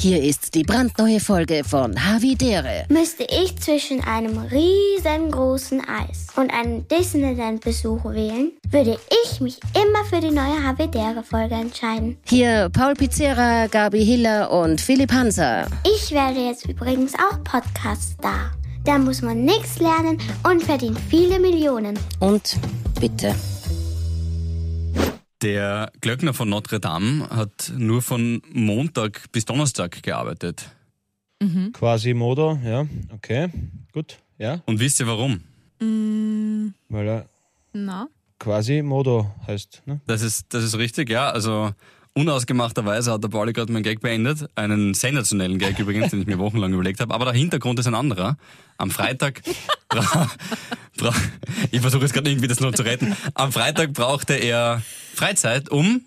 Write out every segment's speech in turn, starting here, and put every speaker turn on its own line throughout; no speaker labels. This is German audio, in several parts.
Hier ist die brandneue Folge von Havidere.
Müsste ich zwischen einem riesengroßen Eis und einem Disneyland-Besuch wählen, würde ich mich immer für die neue Havidere-Folge entscheiden.
Hier Paul Pizzera, Gabi Hiller und Philipp Hanser.
Ich werde jetzt übrigens auch Podcast-Star. Da muss man nichts lernen und verdient viele Millionen.
Und bitte.
Der Glöckner von Notre Dame hat nur von Montag bis Donnerstag gearbeitet.
Quasimodo, ja, okay, gut, ja,
Und wisst ihr warum?
weil er
Na?
Quasimodo heißt, ne?
Das ist, das ist richtig, ja. Also unausgemachterweise hat der Pauli gerade meinen Gag beendet. Einen sensationellen Gag übrigens, den ich mir wochenlang überlegt habe. Aber der Hintergrund ist ein anderer. Am Freitag, ich versuche jetzt gerade irgendwie das noch zu retten. Am Freitag brauchte er Freizeit, um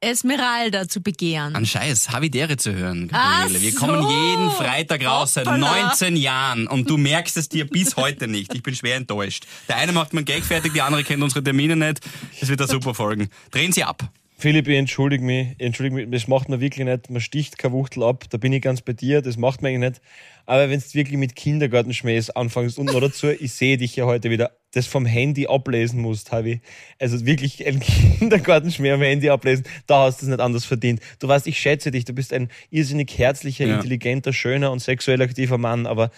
Esmeralda zu begehren.
an Scheiß Havidere zu hören. Gabriele. Wir
so.
kommen jeden Freitag raus seit
Hoppala.
19 Jahren und du merkst es dir bis heute nicht. Ich bin schwer enttäuscht. Der eine macht meinen Gag fertig, die andere kennt unsere Termine nicht. Es wird eine super Folgen. Drehen Sie ab.
Philipp, ich entschuldige mich, ich entschuldige mich, das macht man wirklich nicht, man sticht kein Wuchtel ab, da bin ich ganz bei dir, das macht man eigentlich nicht. Aber wenn du wirklich mit Kindergartenschmähs anfängst und noch dazu, ich sehe dich ja heute wieder, das vom Handy ablesen musst, Havi. Also wirklich ein Kindergartenschmäh am Handy ablesen, da hast du es nicht anders verdient. Du weißt, ich schätze dich, du bist ein irrsinnig herzlicher,
Ja.
intelligenter, schöner und sexuell aktiver Mann, aber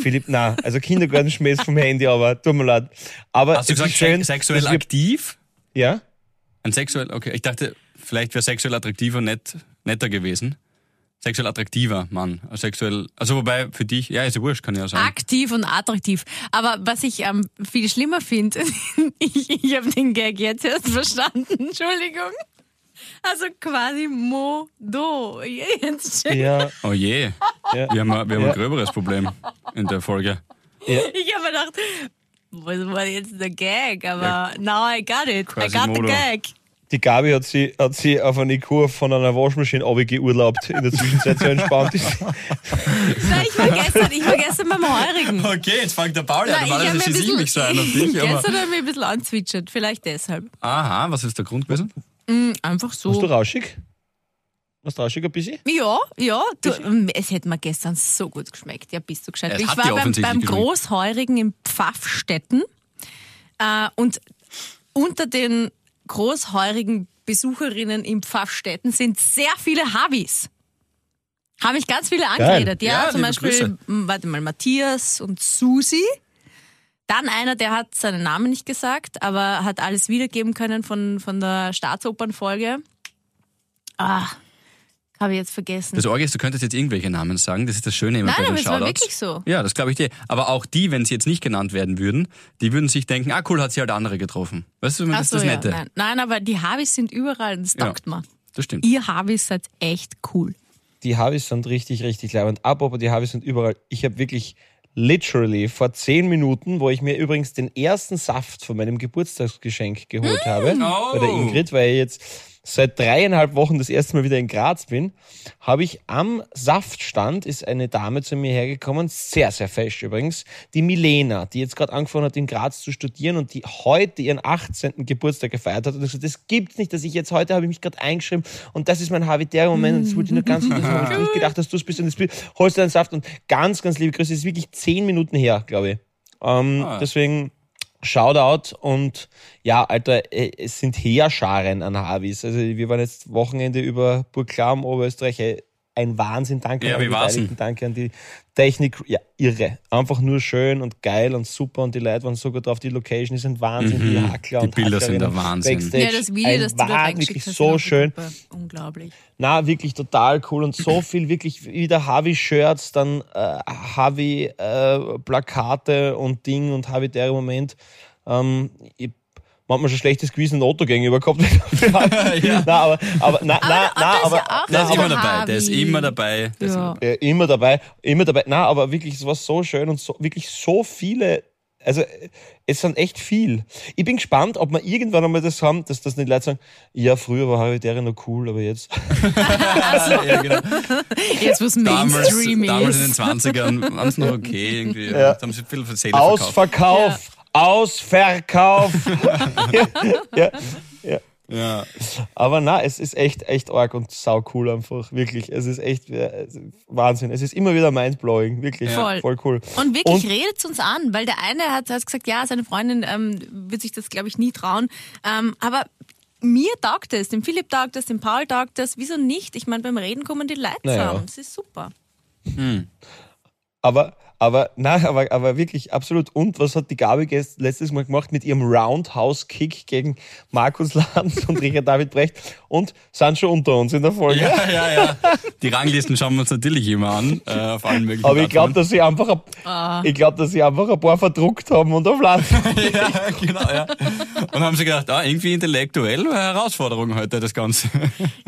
Philipp, na, also Kindergartenschmähs vom Handy, aber tut mir leid. Aber
Hast du
es
gesagt,
schön,
se- sexuell aktiv?
Ja?
Ein sexuell, okay. Ich dachte, vielleicht wäre sexuell attraktiver nett, netter gewesen. Sexuell attraktiver Mann. Sexuell, also wobei für dich, ja, ist ja wurscht, kann ich ja sagen.
Aktiv und attraktiv. Aber was ich ähm, viel schlimmer finde, ich, ich habe den Gag jetzt erst verstanden, Entschuldigung. Also quasi Modo. Jetzt check-
Ja,
Oh je.
ja.
Wir haben, ein- wir haben
Ja.
ein gröberes Problem in der Folge.
Ich habe mir gedacht, was war jetzt der Gag? Aber
Ja.
now I got it. I got the
Quasimodo.
Gag.
Die Gabi hat sie, hat sie auf eine IQ von einer Waschmaschine geurlaubt in der Zwischenzeit so entspannt ist.
Nein, ich war gestern, ich war gestern beim Heurigen.
Okay, jetzt fängt der Paul an.
Nein, ich hab
Normalerweise schieße ich mich so ein auf dich. Aber,
Gestern habe ich mich ein bisschen anzwitschert, vielleicht deshalb.
aha, was ist der Grund gewesen?
Mm, Einfach
Warst du
so.
rauschig? Warst du rauschig ein bisschen?
Ja, ja. Du, ähm, es hätte mir gestern so gut geschmeckt. Ja, bist du gescheit.
Es
Ich
hat
war beim, beim. Großheurigen in Pfaffstetten äh, und unter den großheurigen Besucherinnen in Pfaffstetten sind sehr viele Habis. Haben mich ganz viele angeredet. Ja,
Ja,
zum Beispiel,
Grüße.
warte mal, Matthias und Susi. Dann einer, der hat seinen Namen nicht gesagt, aber hat alles wiedergeben können von, von der Staatsopernfolge. Ah, habe ich jetzt vergessen.
Das Orge ist, du könntest jetzt irgendwelche Namen sagen. Das ist das Schöne immer
Nein,
bei den
aber es war
Shoutouts.
wirklich so.
Ja, das glaube ich dir. Aber auch die, wenn sie jetzt nicht genannt werden würden, die würden sich denken, ah cool, hat sie halt andere getroffen. Weißt du, das
Ach
ist
so,
das
ja,
Nette.
nein. nein, aber die Habis sind überall und das
Ja.
taugt mir.
Das stimmt.
Ihr Habis seid echt cool.
Die Havis sind richtig, richtig leibend. Apropos, die Havis sind überall. Ich habe wirklich literally vor zehn Minuten, wo ich mir übrigens den ersten Saft von meinem Geburtstagsgeschenk geholt habe, bei der
Oh.
Ingrid, weil ich jetzt seit dreieinhalb Wochen das erste Mal wieder in Graz bin, habe ich am Saftstand ist eine Dame zu mir hergekommen, sehr, sehr fesch übrigens, die Milena, die jetzt gerade angefangen hat, in Graz zu studieren und die heute ihren 18. Geburtstag gefeiert hat. Und ich gesagt, das gibt's nicht, dass ich jetzt heute habe ich mich gerade eingeschrieben und das ist mein Habitäre-Moment und das wollte ich nur ganz das habe ich nicht gedacht, dass du es bist und jetzt holst du einen Saft und ganz, ganz liebe Grüße, das ist wirklich zehn Minuten her, glaube ich. Ähm,
Ah.
Deswegen Shoutout und ja, Alter, äh, es sind Heerscharen an Havis. Also wir waren jetzt Wochenende über Burg Klaum, Oberösterreich. Ein Wahnsinn, danke
Ja,
an
wie
die Beteiligten, danke an die Technik. Ja, irre. Einfach nur schön und geil und super und die Leute waren so gut drauf. Die Location ist ein Wahnsinn, die Hackler
Die
und
Bilder sind
Hackerinnen
der Wahnsinn.
Backstage.
Ja, das Video,
ein
das du da
Wahnsinn,
reingeschickt
wirklich
hast.
so schön.
Unglaublich.
Na, wirklich total cool und so viel, wirklich wieder Harvey-Shirts, dann äh, Harvey-Plakate und Ding und Harvey-Dere Moment. Ähm, ich manchmal schon schlechtes Gewissen Otto gegenüber gehabt. ja. Na, aber, aber, na, na, na,
Otto ist
aber,
ja auch
Der
na,
ist
so
immer
aber,
dabei. Der ist immer dabei. Der ist
Ja.
äh, immer dabei, immer dabei. Na, aber wirklich, es war so schön und so, wirklich so viele, also, äh, es sind echt viel. Ich bin gespannt, ob wir irgendwann einmal das haben, dass das nicht Leute sagen, ja, früher war Harvey-Dere noch cool, aber jetzt.
ja, genau.
Jetzt, was
damals,
Mainstream
damals in den
ist.
20ern waren es noch okay. Irgendwie. Da haben sie viel für Seele verkauft.
Ausverkauf! Ja, ja, ja.
Ja.
Aber na, es ist echt, echt arg und sau cool einfach. Wirklich. Es ist echt äh, Wahnsinn. Es ist immer wieder mindblowing. Wirklich.
Voll.
Voll cool.
Und wirklich
Und-
redet's uns an, weil der eine hat, hat gesagt, ja, seine Freundin ähm, wird sich das, glaube ich, nie trauen. Ähm, aber mir taugt es, dem Philipp taugt es, dem Paul taugt es. Wieso nicht? Ich meine, beim Reden kommen die Leute
Naja.
zusammen. Das ist super.
Aber, aber, nein, aber, aber wirklich absolut. Und was hat die Gabi gest- letztes Mal gemacht mit ihrem Roundhouse-Kick gegen Markus Lanz und Richard David Brecht und sind schon unter uns in der Folge.
Ja, ja, ja. Die Ranglisten schauen wir uns natürlich immer an, äh, auf allen möglichen
Aber ich glaube, dass sie einfach, ein-
Ah.
ich glaube, dass sie einfach ein paar verdruckt haben und auf Land.
Ja, genau, ja. Und haben sie gedacht, ah, irgendwie intellektuell eine Herausforderung heute, das Ganze.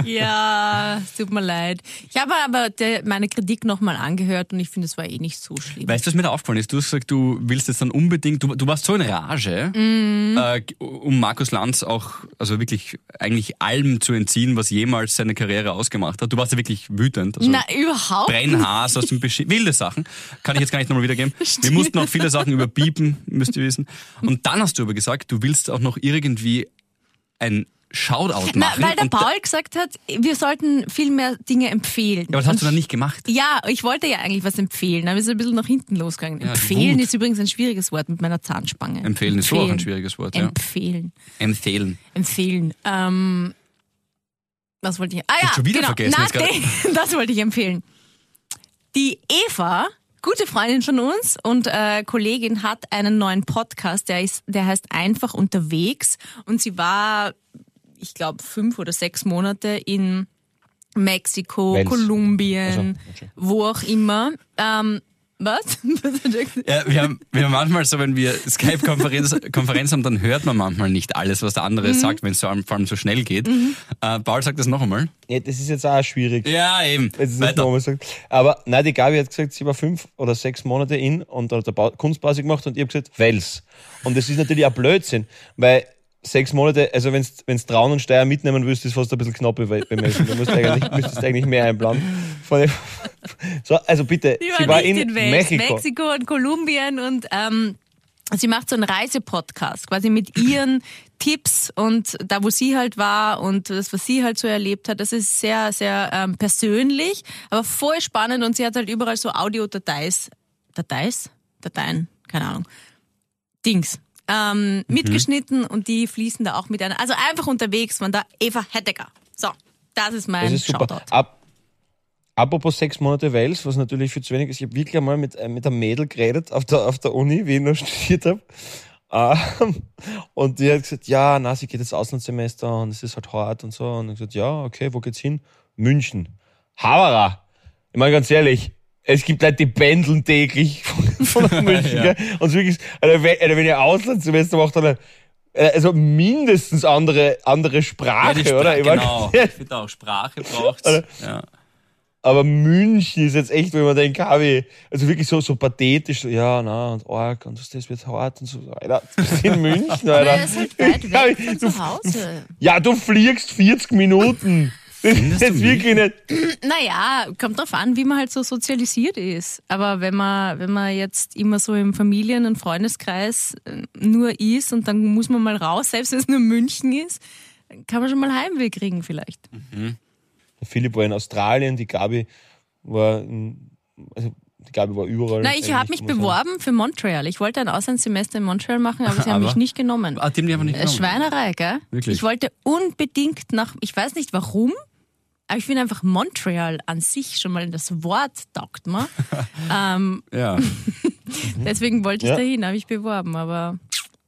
Ja, es tut mir leid. Ich habe aber meine Kritik nochmal angehört und ich finde, es war eh nicht so schlimm.
Weißt du, was mir da aufgefallen ist? Du hast gesagt, du willst jetzt dann unbedingt, du, du warst so in Rage, äh, um Markus Lanz auch, also wirklich eigentlich allem zu entziehen, was jemals seine Karriere ausgemacht hat. Du warst ja wirklich wütend. Also
Na, überhaupt.
Brennhaas aus dem Besch Wilde Sachen. Kann ich jetzt gar nicht nochmal wiedergeben. Wir mussten auch viele Sachen überbieben, müsst ihr wissen. Und dann hast du aber gesagt, du willst auch noch irgendwie ein Shoutout
Na,
machen.
weil der Paul gesagt hat, wir sollten viel mehr Dinge empfehlen.
Ja, aber das hast
Und
du dann nicht gemacht.
Ja, ich wollte ja eigentlich was empfehlen, aber es ist ein bisschen nach hinten losgegangen.
Ja,
empfehlen ist übrigens ein schwieriges Wort mit meiner Zahnspange.
Empfehlen ist so auch ein schwieriges Wort, ja.
Empfehlen.
Empfehlen.
Empfehlen. Ähm, was wollte ich? Ah ja,
schon wieder
genau.
vergessen
Na, das wollte ich empfehlen. Die Eva, gute Freundin von uns und äh, Kollegin, hat einen neuen Podcast, der, ist, der heißt Einfach unterwegs. Und sie war, ich glaube, fünf oder sechs Monate in Mexiko,
Wels.
Kolumbien,
Also, okay.
wo auch immer. Ähm, was?
Ja, wir haben, wir haben manchmal so, wenn wir Skype-Konferenz Konferenz haben, dann hört man manchmal nicht alles, was der andere sagt, wenn es so, vor allem so schnell geht. Äh, Paul sagt das noch einmal.
Ja, das ist jetzt auch schwierig.
Ja, eben.
Aber nein, die Gabi hat gesagt, sie war fünf oder sechs Monate in und hat eine Kunstpause gemacht und ich habe gesagt, Wels. Und das ist natürlich ein Blödsinn, weil sechs Monate, also wenn du Traun und Steyr mitnehmen willst, ist fast ein bisschen knapp be- bemessen. Du musst eigentlich, müsstest eigentlich mehr einplanen. So, also bitte, sie
war
in
in
Mexiko.
Mexiko und Kolumbien und ähm, sie macht so einen Reisepodcast, quasi mit ihren Tipps und da, wo sie halt war und das, was sie halt so erlebt hat, das ist sehr, sehr ähm, persönlich, aber voll spannend und sie hat halt überall so Audiodateis, Dateis? Dateien, keine Ahnung, Dings. Ähm, mitgeschnitten und die fließen da auch mit einer. Also einfach unterwegs von da Eva Hettecker. So, das ist mein
Das ist super.
Shoutout.
Ab, apropos sechs Monate Wales, was natürlich viel zu wenig ist. Ich habe wirklich einmal mit, äh, mit einem Mädel geredet auf der, auf der Uni, wie ich noch studiert habe. Ähm, und die hat gesagt, ja, na, sie geht jetzt Auslandssemester und es ist halt hart und so. Und ich gesagt, ja, okay, wo geht's hin? München. Havara. Ich meine ganz ehrlich, es gibt Leute, die pendeln täglich von, München.
Ja.
Und wirklich, also wenn, ihr Auslandssemester macht, dann äh, also mindestens andere, andere Sprache,
Ja, die
oder?
Sprache,
Ich
genau. Ich finde auch, Sprache braucht ja.
Aber München ist jetzt echt, wenn man denkt, Kavi, also wirklich so, so pathetisch, so, ja, na, und arg, und das, das wird hart und so, Alter, in München,
Aber
Alter.
er ist halt weit weg von zu Hause.
Ja, du fliegst 40 Minuten.
Findest du
jetzt wirklich nicht.
Naja, kommt drauf an, wie man halt so sozialisiert ist. Aber wenn man, wenn man jetzt immer so im Familien- und Freundeskreis äh, nur ist und dann muss man mal raus, selbst wenn es nur München ist, kann man schon mal Heimweh kriegen vielleicht.
Der Philipp war in Australien, die Gabi war, in, also die Gabi war überall.
Na, ich habe mich
man sagen.
beworben für Montreal. Ich wollte ein Auslandssemester in Montreal machen, aber sie haben
Aber?
mich nicht genommen.
Ah, die haben die nicht
Äh,
genommen.
Schweinerei, gell?
Wirklich?
Ich wollte unbedingt nach, ich weiß nicht warum, aber ich finde einfach Montreal an sich schon mal das Wort taugt mir. ähm,
Ja.
deswegen wollte ich
Ja.
dahin, habe ich beworben, aber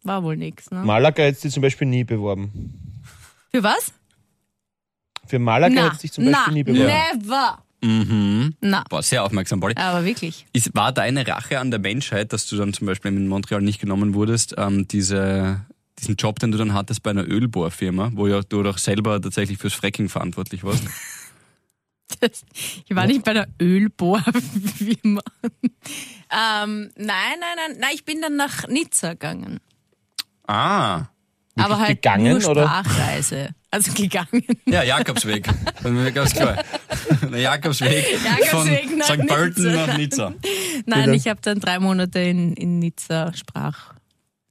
war wohl nichts. Ne?
Malaga hätte sie zum Beispiel nie beworben.
Für was?
Für Malaga
Na,
hätte sich zum Beispiel
na,
nie beworben.
never.
Mhm.
Na,
Boah, sehr aufmerksam, Pauli.
aber wirklich.
Ist, war deine Rache an der Menschheit, dass du dann zum Beispiel in Montreal nicht genommen wurdest, ähm, diese, diesen Job, den du dann hattest bei einer Ölbohrfirma, wo ja du doch selber tatsächlich fürs Fracking verantwortlich warst?
Das, ich war nicht bei der Ölbohrfirma. ähm, nein, nein, nein, nein, ich bin dann nach Nizza gegangen.
Ah.
aber halt
gegangen,
nur
oder?
Sprachreise. Also gegangen.
Ja, Jakobsweg. Ganz klar. Jakobsweg,
Jakobsweg
von
nach
St. Pölten
Nizza.
nach Nizza.
Nein,
Bitte?
ich habe dann drei Monate in, in Nizza Sprach,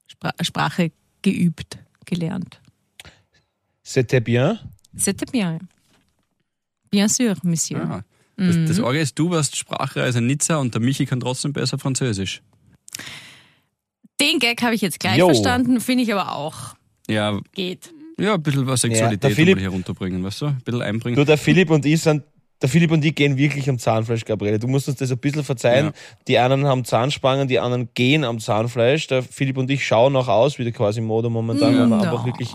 Spra Sprache geübt, gelernt.
C'était bien.
C'était bien. Bien sûr, Monsieur.
Ah. Das,
Mhm.
das Orge ist, du warst Sprachreise in Nizza und der Michi kann trotzdem besser Französisch.
Den Gag habe ich jetzt gleich
Jo.
verstanden, finde ich aber auch.
Ja,
Geht.
ja, ein bisschen was Sexualität
Philipp-
mal hier runterbringen, weißt du? Ein bisschen einbringen.
Du, der Philipp und ich sind, der Philipp und ich gehen wirklich am Zahnfleisch, Gabriele. Du musst uns das ein bisschen verzeihen.
Ja.
Die einen haben Zahnspangen, die anderen gehen am Zahnfleisch. Der Philipp und ich schauen noch aus, wie der quasi Mode momentan, weil wir
No.
einfach wirklich,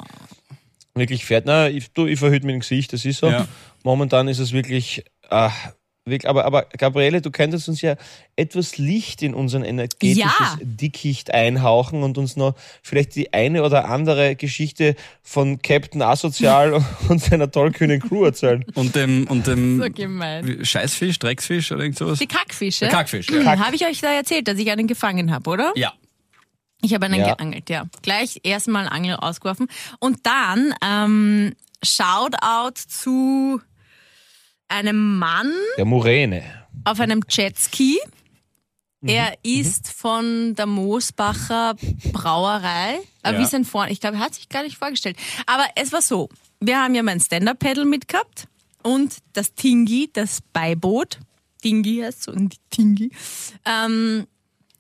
wirklich fährt. Na, ich, du, ich verhüte mit dem Gesicht, das ist so.
Ja.
Momentan ist es wirklich, ah, wirklich aber, aber Gabriele, du könntest uns ja etwas Licht in unseren energetisches
Ja.
Dickicht einhauchen und uns noch vielleicht die eine oder andere Geschichte von Captain Asozial und seiner tollkühnen Crew erzählen.
Und dem, und dem
So
Scheißfisch, Drecksfisch oder irgend sowas?
Die Kackfische.
Der Kackfisch, ja.
Hm, Habe ich euch da erzählt, dass ich einen gefangen habe, oder?
Ja.
Ich habe einen
Ja.
geangelt, ja. Gleich erstmal Angel ausgeworfen. Und dann ähm, Shoutout zu einem Mann
Der Muräne.
auf einem Jetski.
Mhm.
Er ist von der Moosbacher Brauerei. Aber
Ja.
wie sein Vor... Ich glaube, er hat sich gar nicht vorgestellt. Aber es war so. Wir haben ja mein Stand-Up-Pedal mitgehabt und das Tingi, das Beiboot, Tingi heißt so, und Tingi, ähm,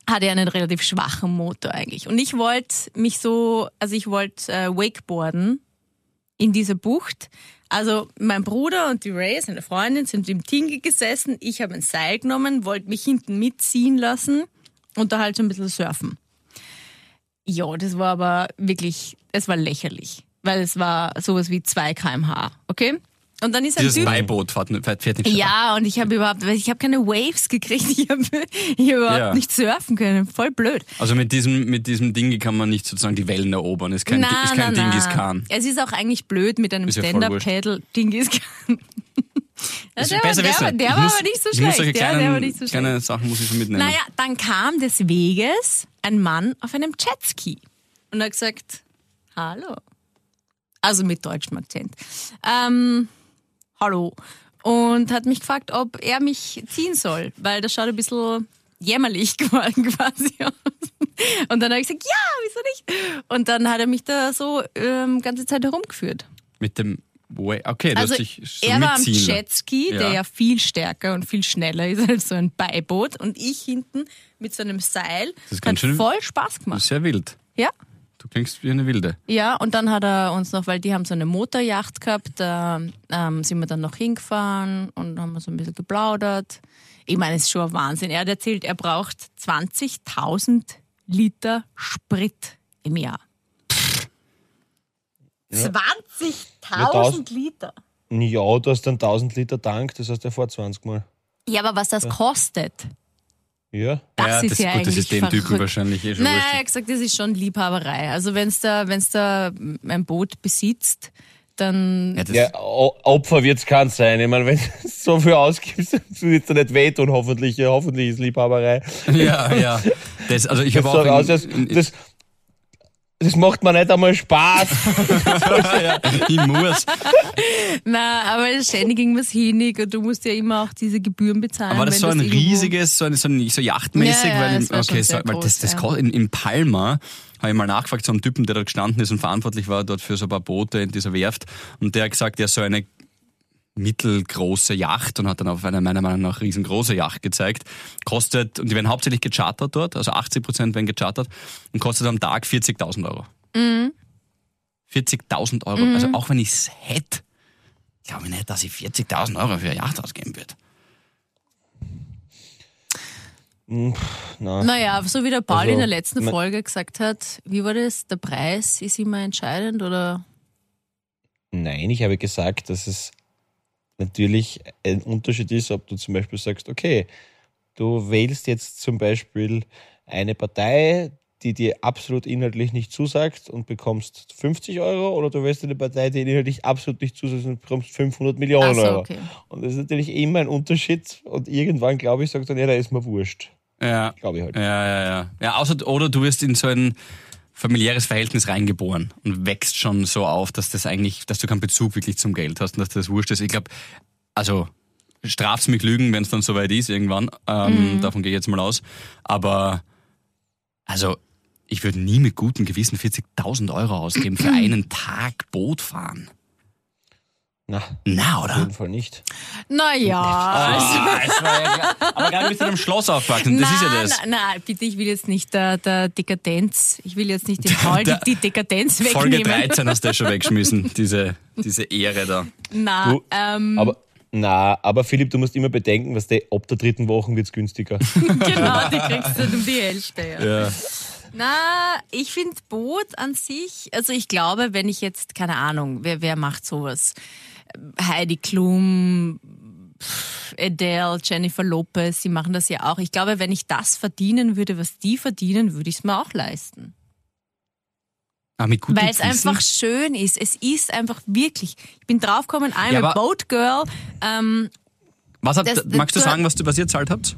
hatte ja einen relativ schwachen Motor eigentlich. Und ich wollte mich so, also ich wollte äh, Wakeboarden in dieser Bucht. Also mein Bruder und die Ray, seine Freundin, sind im Tingi gesessen. Ich habe ein Seil genommen, wollte mich hinten mitziehen lassen und da halt so ein bisschen surfen. Ja, das war aber wirklich, es war lächerlich, weil es war sowas wie 2 kmh, okay? Und dann ist ein
Dieses
Typ...
Beiboot fährt, fährt nicht schneller.
Ja, und ich habe überhaupt, ich habe keine Waves gekriegt, ich habe hab überhaupt
Ja.
nicht surfen können, voll blöd.
Also mit diesem, mit diesem Ding kann man nicht sozusagen die Wellen erobern. Ist kein, ist kein Dingis Khan.
Es ist auch eigentlich blöd mit einem Stand-Up-Pedal Dingis Khan. Ja, der war,
besser
der, war, der war
muss-
aber nicht so
ich muss
schlecht.
solche
Ja, der war
kleinen,
nicht so
kleine
schlecht.
Sachen muss ich so mitnehmen.
Naja, dann kam des Weges ein Mann auf einem Jetski und hat gesagt, hallo. Also mit deutschem Akzent. Ähm, hallo. Und hat mich gefragt, ob er mich ziehen soll, weil das schaut ein bisschen jämmerlich geworden quasi aus. Und dann habe ich gesagt, ja, wieso nicht? Und dann hat er mich da so ähm, ganze Zeit herumgeführt.
Mit dem Way. Okay, du
Also
dich so
er war am. Jetski, der
Ja.
ja viel stärker und viel schneller ist als so ein Beiboot. Und ich hinten mit so einem Seil.
Das ist
Hat
ganz schön-
voll Spaß
Das
gemacht.
sehr wild.
Ja.
Du klingst wie eine Wilde.
Ja, und dann hat er uns noch, weil die haben so eine Motorjacht gehabt, da ähm, sind wir dann noch hingefahren und haben so ein bisschen geplaudert. Ich meine, es ist schon ein Wahnsinn. Er hat erzählt, er braucht 20.000 Liter Sprit im Jahr. 20.000 Liter.
Ja, du hast einen 1000 Liter Tank, das heißt, er fährt 20 Mal.
Ja, aber was das kostet,
Ja.
das
ja,
ist
das,
ja
gut, das
eigentlich
ist dem Typen
verrückt.
wahrscheinlich eh schon
Naja, er hat gesagt, das ist schon Liebhaberei. Also wenn da, wenn's da ein Boot besitzt, dann
Ja, das,
Ja, Opfer wird es kein sein. Ich meine, wenn du so viel ausgibst, wird es dir nicht wehtun, hoffentlich. Ja, hoffentlich ist Liebhaberei.
ja, ja. Das, also ich
Das,
habe
so
auch
aus, das,
in, in,
das, das macht mir nicht einmal Spaß.
ja, ich muss.
Na, aber ständig irgendwas hinig und du musst ja immer auch diese Gebühren bezahlen.
War das so ein
irgendwo-
riesiges, so, ein, so, ein, so yachtmäßig?
Ja, ja,
weil,
das
okay, so, weil das, das in, in Palma habe ich mal nachgefragt, so einem Typen, der dort gestanden ist und verantwortlich war dort für so ein paar Boote in dieser Werft. Und der hat gesagt, ja, so eine mittelgroße Yacht und hat dann auf eine meiner Meinung nach riesengroße Yacht gezeigt. Kostet, und die werden hauptsächlich gechartert dort, also 80 Prozent werden gechartert und kostet am Tag 40.000 Euro.
Mhm.
40.000 Euro. Also auch wenn ich es hätte, glaube ich nicht, dass ich 40.000 Euro für eine Yacht ausgeben würde.
Nein.
Naja, so wie der Paul
Also,
in der letzten Folge gesagt hat, wie war das? Der Preis ist immer entscheidend oder?
Nein, ich habe gesagt, dass es natürlich ein Unterschied ist, ob du zum Beispiel sagst, okay, du wählst jetzt zum Beispiel eine Partei, die dir absolut inhaltlich nicht zusagt und bekommst 50 Euro oder du wählst eine Partei, die dir inhaltlich absolut nicht zusagt und bekommst 500 Millionen
so,
Euro.
okay.
Und das ist natürlich immer ein Unterschied und irgendwann, glaube ich, sagt dann, ja, da ist mir wurscht.
Ja.
Glaube ich halt.
Ja, ja, ja. Ja, außer, oder du wirst in so ein familiäres Verhältnis reingeboren und wächst schon so auf, dass das eigentlich, dass du keinen Bezug wirklich zum Geld hast und dass das wurscht ist. Ich glaube, also straf's mich Lügen, wenn es dann soweit ist irgendwann. Ähm, Davon gehe ich jetzt mal aus. Aber also ich würde nie mit gutem Gewissen 40.000 Euro ausgeben für einen Tag Boot fahren.
Na,
Na,
auf
oder?
jeden Fall nicht.
Naja.
Ah, es war ja. Aber gerade bist du einem Schloss aufgewachsen. Das ist ja das.
Nein, nein, bitte, ich will jetzt nicht der, der Dekadenz, ich will jetzt nicht dem Paul die, die Dekadenz
Folge
wegnehmen.
13 hast du ja schon weggeschmissen, diese, diese Ehre da.
Na,
Du,
ähm,
Aber, na, aber Philipp, du musst immer bedenken, was der ab der dritten Woche wird's günstiger.
genau, die kriegst du dann um die Hälfte. Ja.
Ja.
Na, ich finde Boot an sich, also ich glaube, wenn ich jetzt, keine Ahnung, wer, wer macht sowas? Heidi Klum, Adele, Jennifer Lopez, die machen das ja auch. Ich glaube, wenn ich das verdienen würde, was die verdienen, würde ich es mir auch leisten.
Ah,
Weil es einfach schön ist. Es ist einfach wirklich. Ich bin draufgekommen, I'm
Ja,
a boat girl. Ähm,
Was habt,
das-
magst du sagen, was, du, was ihr zahlt habt?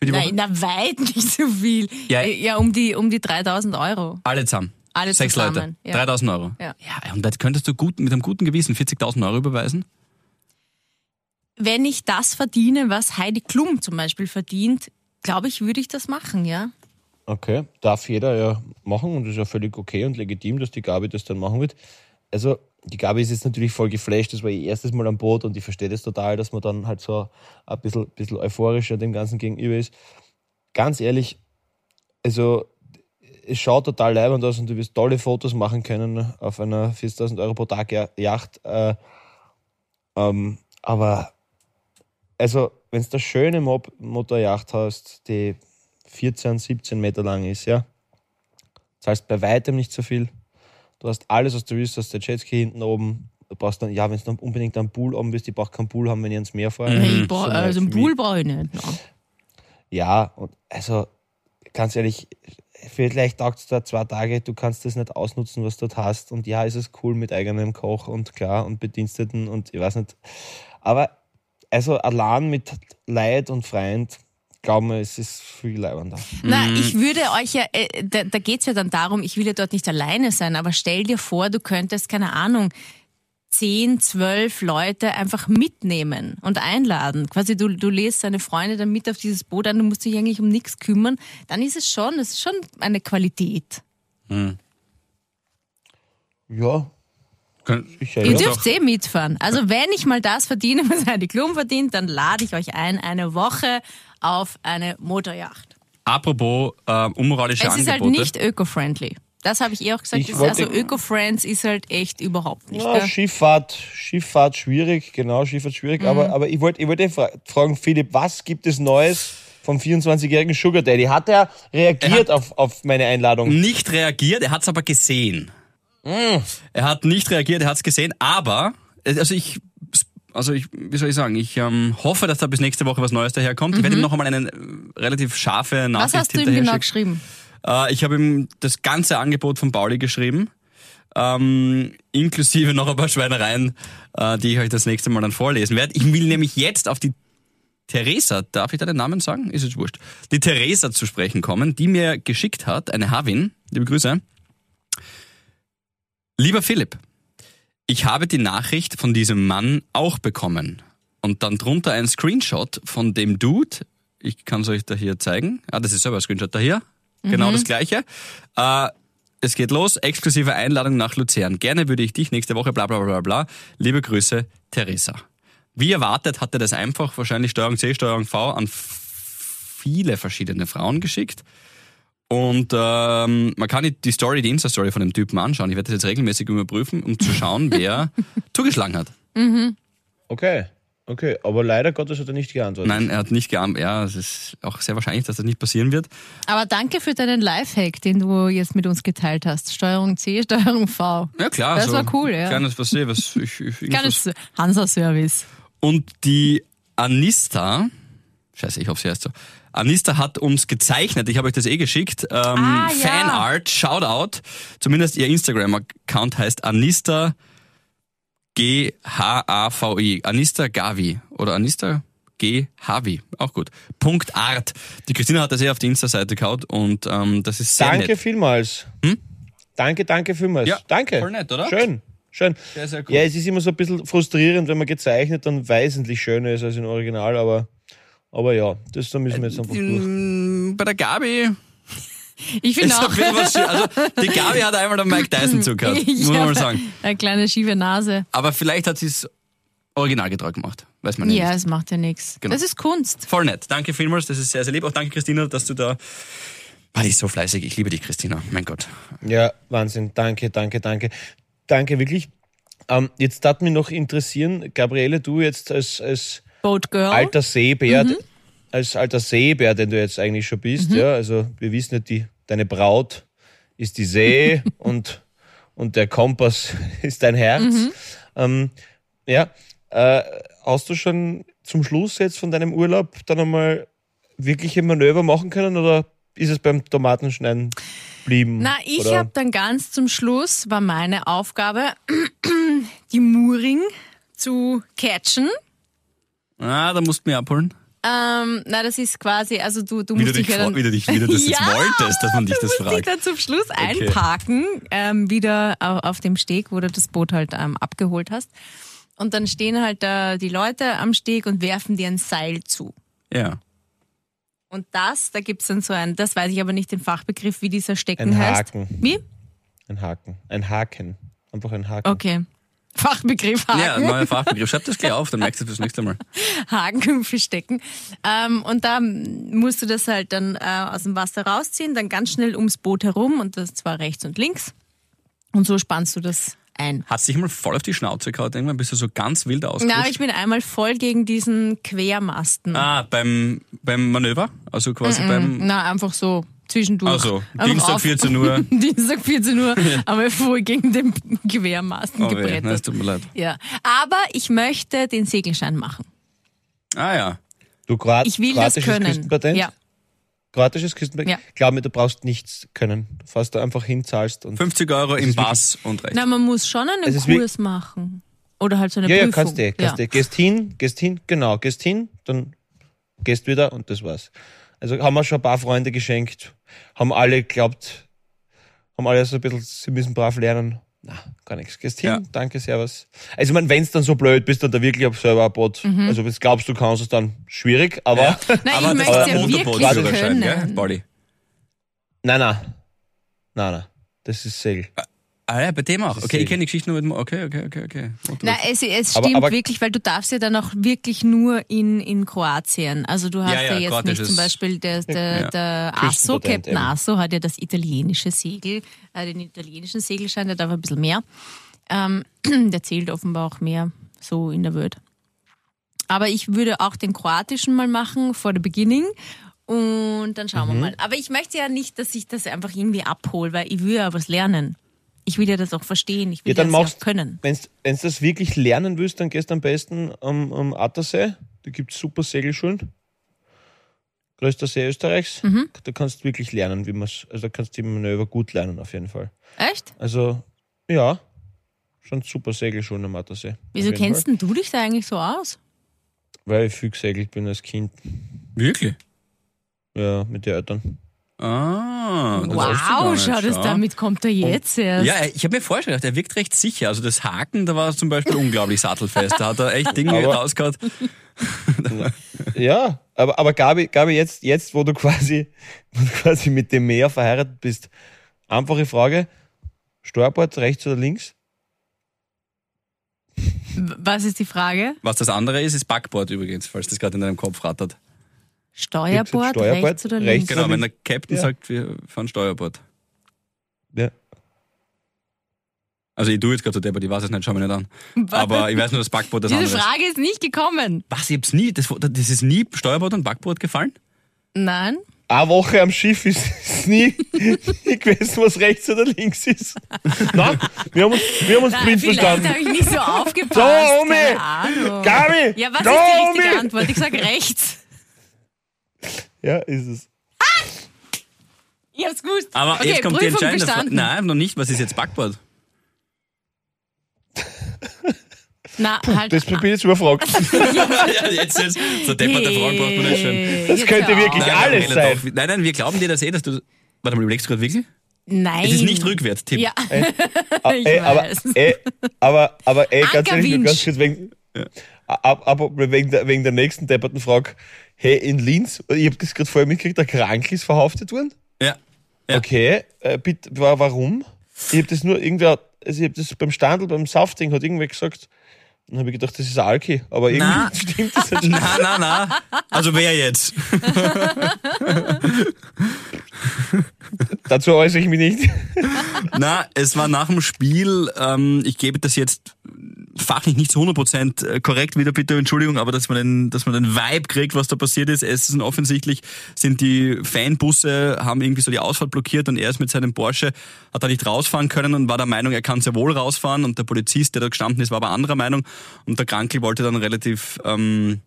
Für die Woche?
nein, na weit nicht so viel.
Ja.
ja um, die, um die 3000 Euro.
Alle zusammen.
Alle
Sechs
zusammen,
Leute.
ja.
3000 Euro.
Ja.
ja. Und da könntest du gut, mit einem guten Gewissen 40.000 Euro überweisen?
Wenn ich das verdiene, was Heidi Klum zum Beispiel verdient, glaube ich, würde ich das machen, ja.
Okay, darf jeder ja machen und ist ja völlig okay und legitim, dass die Gabi das dann machen wird. Also, die Gabi ist jetzt natürlich voll geflasht, das war ihr erstes Mal am Boot und ich verstehe das total, dass man dann halt so ein bisschen, bisschen euphorischer dem Ganzen gegenüber ist. Ganz ehrlich, also, es schaut total leibend aus und du wirst tolle Fotos machen können auf einer 40.000 Euro pro Tag Yacht. Äh, ähm, aber, also, wenn du eine schöne Mob Motorjacht hast, die 14, 17 Meter lang ist, ja. Zahlst bei weitem nicht so viel. Du hast alles, was du willst, du hast der Jetski hinten oben. Du brauchst dann, ja, wenn du unbedingt am Pool oben bist, ich brauche keinen Pool haben, wenn ich ins Meer fahre.
Hey,
Mhm.
So
also einen Pool brauche ich nicht.
Ja, und also ganz ehrlich, vielleicht taugt es da zwei Tage, du kannst das nicht ausnutzen, was du dort hast. Und ja, ist es cool mit eigenem Koch und klar und Bediensteten und ich weiß nicht. Aber also allein mit Leid und Freund, glauben wir, es ist viel leibender.
Na, ich würde euch ja, äh, da, da geht's ja dann darum, ich will ja dort nicht alleine sein, aber stell dir vor, du könntest, keine Ahnung, 10, 12 Leute einfach mitnehmen und einladen. Quasi du, du lädst deine Freunde dann mit auf dieses Boot an, du musst dich eigentlich um nichts kümmern. Dann ist es schon, das ist schon eine Qualität.
Ja,
Kön-
sicher.
Ihr
ja.
dürft eh mitfahren. Also wenn ich mal das verdiene, was Heidi Klum verdient, dann lade ich euch ein, eine Woche auf eine Motorjacht.
Apropos äh, unmoralische
Es ist halt
Angebote.
nicht öko-friendly. Das habe ich eh auch gesagt.
Wollte-
also Öko-Friends ist halt echt überhaupt nicht.
Ja? Schifffahrt, Schifffahrt schwierig, genau, Schifffahrt schwierig.
Mhm.
Aber, aber ich wollte ich wollte fra fragen, Philipp, was gibt es Neues vom 24-jährigen Sugar Daddy? Hat er reagiert
Er
auf, auf meine Einladung?
nicht reagiert, er hat es aber gesehen. Er hat nicht reagiert, er hat es gesehen, aber, äh, also ich, also ich, wie soll ich sagen, ich ähm, hoffe, dass da bis nächste Woche was Neues daherkommt. Ich werde ihm noch einmal eine äh, relativ scharfe
Was
Nachricht
hast du ihm genau
schicken.
geschrieben?
Äh, ich habe ihm das ganze Angebot von Pauli geschrieben, ähm, inklusive noch ein paar Schweinereien, äh, die ich euch das nächste Mal dann vorlesen werde. Ich will nämlich jetzt auf die Theresa, darf ich da den Namen sagen? Ist jetzt wurscht. Die Theresa zu sprechen kommen, die mir geschickt hat, eine Havin, liebe Grüße. Lieber Philipp, ich habe die Nachricht von diesem Mann auch bekommen. Und dann drunter ein Screenshot von dem Dude. Ich kann es euch da hier zeigen. Ah, das ist selber ein Screenshot da hier. Genau das gleiche. Äh, es geht los. Exklusive Einladung nach Luzern. Gerne würde ich dich nächste Woche bla bla bla bla bla. Liebe Grüße, Theresa. Wie erwartet hat er das einfach wahrscheinlich Steuerung C, Steuerung V an viele verschiedene Frauen geschickt. Und ähm, man kann die- die Story, die Insta-Story von dem Typen anschauen. Ich werde das jetzt regelmäßig überprüfen, um zu schauen, wer zugeschlagen hat.
Okay, okay. Aber leider Gottes hat er nicht geantwortet.
Nein, er hat nicht geahnt. Ja, es ist auch sehr wahrscheinlich, dass das nicht passieren wird.
Aber danke für deinen Lifehack, den du jetzt mit uns geteilt hast. Steuerung C, Steuerung V.
Ja, klar.
Das
so
war cool, ja.
Kleines, was ich, was ich,
Kleines Hansa-Service.
Und die Anista, scheiße, ich hoffe, sie heißt so. Anista hat uns gezeichnet, ich habe euch das eh geschickt. Ähm,
Ah, ja.
Fanart, Shoutout. Zumindest ihr Instagram-Account heißt Anista G-H-A-V-I. Anista Gavi. Oder Anista G. Havi. Auch gut. Punkt Art. Die Christina hat das eh auf die Insta-Seite gehaut und ähm, das ist sehr
danke
nett.
vielmals. Danke, danke vielmals.
Ja,
danke.
voll nett, oder?
Schön, schön.
Sehr, sehr gut.
Ja, es ist immer so ein bisschen frustrierend, wenn man gezeichnet dann wesentlich schöner ist als im Original, aber, aber ja, das da müssen wir jetzt einfach durch.
Mm, Bei der Gabi
Ich finde auch.
was, also, die Gabi hat einmal den Mike Tyson zugehört, muss
Ich
man
hab
mal sagen.
Eine kleine schiefe Nase.
Aber vielleicht hat sie es originalgetreu gemacht. Weiß man nicht.
Ja, es macht ja nichts.
Genau.
Das ist Kunst.
Voll nett. Danke vielmals, das ist sehr, sehr lieb. Auch danke, Christina, dass du da. Ah, die ist so fleißig. Ich liebe dich, Christina. Mein Gott.
Ja, Wahnsinn. Danke, danke, danke. Danke, wirklich. Ähm, jetzt darf mich noch interessieren, Gabriele, du jetzt als, als
Boat Girl.
alter Seebär,
Mhm.
Als alter Seebär, den du jetzt eigentlich schon bist, ja, also wir wissen ja, die, deine Braut ist die See und, und der Kompass ist dein Herz.
Mhm.
Ähm, ja, äh, hast du schon zum Schluss jetzt von deinem Urlaub dann einmal wirkliche Manöver machen können oder ist es beim Tomatenschneiden blieben?
Na, ich habe dann ganz zum Schluss, war meine Aufgabe, die Mooring zu catchen.
Ah, da musst du mich abholen.
Ähm, na, das ist quasi, also du, du
Wie
musst
du, dich,
dich ja dann,
wie du, dich, wie du das
Ja,
jetzt wolltest, dass man dich das
musst dich
fragt.
dann zum Schluss einparken, ähm, wieder au- auf dem Steg, wo du das Boot halt ähm, abgeholt hast. Und dann stehen halt da die Leute am Steg und werfen dir ein Seil zu.
Ja.
Und das, da gibt's dann so ein, das weiß ich aber nicht den Fachbegriff, wie dieser Stecken
Ein
heißt.
Haken.
Wie?
Ein Haken. Ein Haken. Einfach ein Haken.
Okay. Fachbegriff Haken.
Ja, neuer Fachbegriff. Schreib das gleich auf, dann merkst du das nächste Mal.
Haken verstecken. Ähm, und da musst du das halt dann äh, aus dem Wasser rausziehen, dann ganz schnell ums Boot herum und das zwar rechts und links. Und so spannst du das ein.
Hast dich mal voll auf die Schnauze gehauen? Irgendwann bist du so ganz wild
Na,
ausgerutscht?
ich bin einmal voll gegen diesen Quermasten.
ah, beim, beim Manöver? Also quasi beim.
Na, einfach so zwischendurch.
Also, Dienstag
auf-
14 Uhr.
Dienstag 14 Uhr, aber voll gegen den Quermasten
Oh,
gebrettert.
Nein, es tut mir leid.
Ja, aber ich möchte den Segelschein machen.
Ah ja.
Du Kroat
Ich will das
kroatisches
können.
Küstenpatent?
Ja.
Kroatisches Küstenpatent?
Ja.
Glaub mir, du brauchst nichts können. Du fährst da einfach hin, zahlst und.
50 Euro im Pass und recht.
Na, man muss schon einen Kurs machen. Oder halt so eine
ja, ja,
Prüfung.
kannst du, kannst du. Gehst hin, gehst hin, genau, gehst hin, dann gehst wieder und das war's. Also haben wir schon ein paar Freunde geschenkt, haben alle glaubt, haben alle so ein bisschen, sie müssen brav lernen. Na, gar nichts. Gehst hin,
Ja.
danke, servus. Also, ich meine, wenn's dann so blöd bist, dann da wirklich auf selber ein Boot.
Mhm.
Also, wenn du glaubst, du kannst es dann schwierig, aber.
Nein,
Aber
ich möchte ja wirklich
gell,
können.
Pauli?
nein, nein. Nein, nein. Das ist Segel.
Ah ja, bei dem auch. Okay, ich kenne die Geschichte nur mit dem. Okay, okay, okay, okay.
Na, es, es
Aber-
stimmt
aber-
wirklich, weil du darfst ja dann auch wirklich nur in, in Kroatien. Also du hast
Ja,
ja,
ja,
jetzt nicht zum Beispiel der, der,
Ja.
der Asso, Captain. Asso hat ja das italienische Segel, äh, den italienischen Segelschein, der darf ein bisschen mehr. Ähm, der zählt offenbar auch mehr so in der Welt. Aber ich würde auch den kroatischen mal machen, vor der Beginning. Und dann
Mhm.
schauen wir mal. Aber ich möchte ja nicht, dass ich das einfach irgendwie abhole, weil ich will ja was lernen. Ich will ja das auch verstehen. Ich will
Ja, dann
das
machst
ja können.
Wenn du das wirklich lernen willst, dann gehst du am besten am, am Attersee. Da gibt es super Segelschulen. Größter See Österreichs.
Mhm.
Da kannst du wirklich lernen, wie man Also da kannst du die Manöver gut lernen, auf jeden Fall.
Echt?
Also, ja, schon super Segelschulen am Attersee.
Wieso kennst denn du dich da eigentlich so aus?
Weil ich viel gesegelt bin als Kind.
Wirklich?
Ja, mit den Eltern.
Ah, das
Wow,
nicht.
schau, das damit kommt er jetzt erst.
Ja, ich habe mir vorher schon gedacht, er wirkt recht sicher. Also das Haken, da war er zum Beispiel unglaublich sattelfest. Da hat er echt Dinge
Aber-
rausgehauen.
Ja, aber, aber Gabi, Gabi jetzt, jetzt, wo du quasi, wo du quasi mit dem Meer verheiratet bist, einfache Frage: Steuerbord rechts oder links?
Was ist die Frage?
Was das andere ist, ist Backboard übrigens, falls das gerade in deinem Kopf rattert.
Steuerbord,
Steuerbord,
rechts oder
rechts
links?
Genau,
oder
wenn der Captain
Ja.
sagt, wir fahren Steuerbord.
Ja.
Also ich tue jetzt gerade so deppert, ich weiß es nicht, schau mich nicht an. Aber ich weiß nur, dass Backboard das
Diese
andere ist.
Frage ist nicht gekommen.
Was, ich hab's nie, das, das ist nie Steuerbord und Backboard gefallen?
Nein.
Eine Woche am Schiff ist es nie, nie gewesen, was rechts oder links ist. Nein, wir haben uns, wir haben uns
Nein
blind
vielleicht
verstanden.
habe ich nicht so aufgepasst.
Da, Omi! Gabi!
Ja, was
da,
ist die richtige
Omi!
Antwort? Ich sage rechts.
Ja, ist es.
Ich hab's gewusst.
Aber
okay,
jetzt kommt die
Prüfung
entscheidende Frage. Nein, noch nicht. Was ist jetzt Backboard?
Na, halt.
Das bin ich jetzt überfragt.
ja, jetzt, jetzt. So depperte Fragen braucht man nicht schön.
Das könnte wirklich
Nein,
alles
Gabriele,
sein.
doch. Nein, nein, wir glauben dir das eh, dass du. Warte mal, überlegst du gerade wirklich?
Nein.
Es ist nicht rückwärts, Tipp.
Ja. ich
ey, aber,
weiß.
ey, aber, aber, ey, ganz ehrlich, ganz kurz wegen, ab, ab, wegen, der, wegen der nächsten depperten Frage. Hey, in Linz, ich habe das gerade vorher mitgekriegt, der Krankel ist verhaftet worden.
Ja. Ja.
Okay, äh, bitte, wa- warum? Ich habe das nur irgendwer, also ich habe das beim Standel, beim Safting hat irgendwer gesagt. Dann habe ich gedacht, das ist Alki, aber irgendwie
Na.
stimmt das nicht.
Na, na, na. Also wer jetzt?
Dazu äußere ich mich nicht.
Na, es war nach dem Spiel, ähm, ich gebe das jetzt fachlich nicht zu 100% korrekt wieder, bitte Entschuldigung, aber dass man den, dass man den Vibe kriegt, was da passiert ist. Es ist offensichtlich, sind die Fanbusse, haben irgendwie so die Ausfahrt blockiert und er ist mit seinem Porsche, hat da nicht rausfahren können und war der Meinung, er kann sehr wohl rausfahren und der Polizist, der da gestanden ist, war aber anderer Meinung und der Krankel wollte dann relativ, ähm,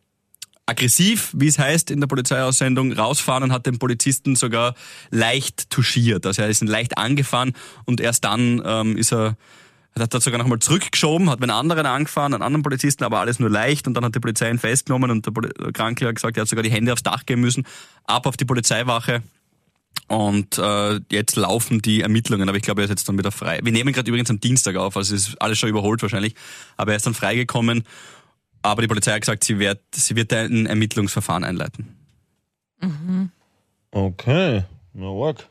aggressiv, wie es heißt in der Polizeiaussendung, rausfahren und hat den Polizisten sogar leicht touchiert. Also er ist ihn leicht angefahren und erst dann ähm, ist er hat er sogar nochmal zurückgeschoben, hat mit einem anderen angefahren, einen anderen Polizisten, aber alles nur leicht und dann hat die Polizei ihn festgenommen und der, Poli der Kranke hat gesagt, er hat sogar die Hände aufs Dach gehen müssen, ab auf die Polizeiwache und äh, jetzt laufen die Ermittlungen, aber ich glaube, er ist jetzt dann wieder frei. Wir nehmen gerade übrigens am Dienstag auf, also es ist alles schon überholt wahrscheinlich, aber er ist dann freigekommen aber die Polizei hat gesagt, sie wird, sie wird ein Ermittlungsverfahren einleiten.
Okay, na arg.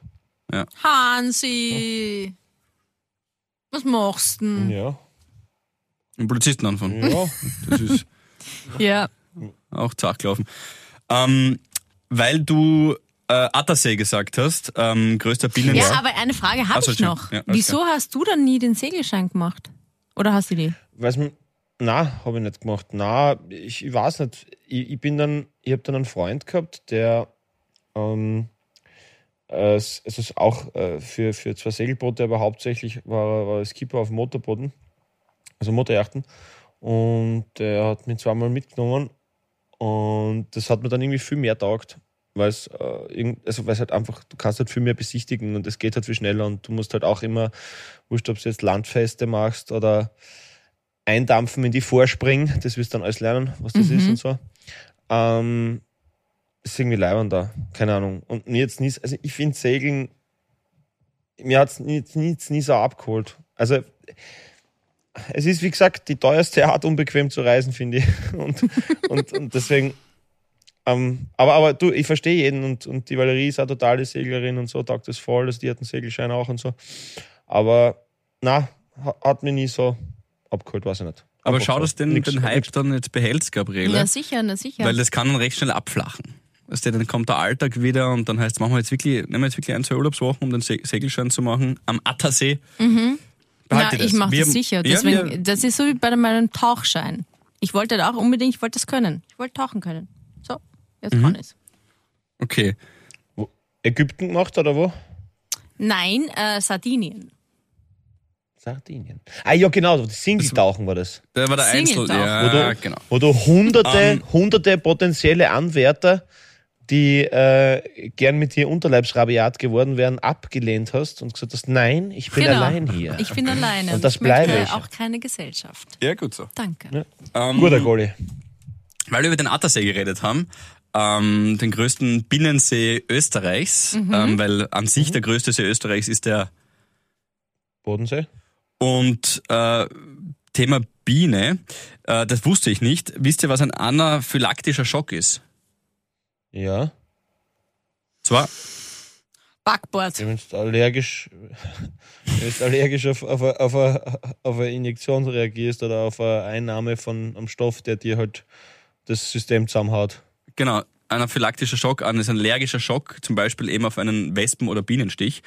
Hansi, was machst du denn?
Ja,
Den Polizisten anfangen.
ja.
Das ist
Ja.
auch zart gelaufen. Ähm, weil du äh, Attersee gesagt hast, ähm, größter Binnen...
Ja, aber eine Frage habe
so,
ich noch.
Ja,
Wieso hast du dann nie den Segelschein gemacht? Oder hast du die?
Weiß man, na, habe ich nicht gemacht. Na, ich, ich weiß nicht. Ich, ich bin dann, ich habe dann einen Freund gehabt, der ähm, äh, es es ist auch äh, für, für zwei Segelboote, aber hauptsächlich war er war er Skipper auf Motorbooten, also Motorjachten. Und der hat mich zweimal mitgenommen und das hat mir dann irgendwie viel mehr taugt. Weil es, äh, also weil es halt einfach, du kannst halt viel mehr besichtigen und es geht halt viel schneller und du musst halt auch immer, wurscht, ob du jetzt Landfeste machst oder eindampfen in die Vorspring, das wirst du dann alles lernen, was das ist und so. Ähm, ist irgendwie leibend da, keine Ahnung. Und mir jetzt nie, also ich finde Segeln, mir hat es nie, nie, nie so abgeholt. Also es ist, wie gesagt, die teuerste Art, unbequem zu reisen, finde ich. Und, und, und deswegen, ähm, aber, aber du, ich verstehe jeden und, und die Valerie ist auch totale Seglerin und so, taugt das voll, dass die hat einen Segelschein auch und so. Aber na, ha- hat mir nie so abgeholt, weiß ich nicht.
aber schau, dass den,
Nix-
den Hype
nix-
dann jetzt behältst, Gabriele.
Ja, sicher, na sicher.
Weil das kann dann recht schnell abflachen. Weißt du, dann kommt der Alltag wieder und dann heißt es, machen wir jetzt wirklich, nehmen wir jetzt wirklich ein, zwei Urlaubswochen, um den Se Segelschein zu machen am Attersee.
Na,
Behalte
ich mache
Wir-
das sicher.
Ja,
Deswegen,
wir-
das ist so wie bei meinem Tauchschein. Ich wollte da auch unbedingt, ich wollte das können. Ich wollte tauchen können. Jetzt
Mhm.
kann ich's.
okay.
Wo- Ägypten gemacht oder wo?
Nein, äh, Sardinien.
Sardinien. Ah ja, genau, das Single-Tauchen war das.
Der war der Einzel.
Single-Tauch.
Wo
Ja,
du,
genau.
wo du hunderte,
Ähm.
hunderte potenzielle Anwärter, die äh, gern mit dir unterleibsrabiat geworden wären, abgelehnt hast und gesagt hast, nein, ich bin
Genau.
allein hier.
Ich bin alleine.
Und das
ich
bleibe ich.
auch keine Gesellschaft.
Ja, gut so.
Danke.
Ähm,
Guter Goalie.
weil wir über den Attersee geredet haben, ähm, den größten Binnensee Österreichs, ähm, weil an sich der größte See Österreichs ist der
Bodensee.
und äh, Thema Biene, äh, das wusste ich nicht. Wisst ihr, was ein anaphylaktischer Schock ist?
Ja.
Zwar,
Backboard.
Wenn du allergisch, wenn allergisch auf, auf, eine- auf, eine- auf eine Injektion reagierst oder auf eine Einnahme von einem Stoff, der dir halt das System zusammenhaut.
Genau, anaphylaktischer Schock an ist ein allergischer Schock, zum Beispiel eben auf einen Wespen- oder Bienenstich.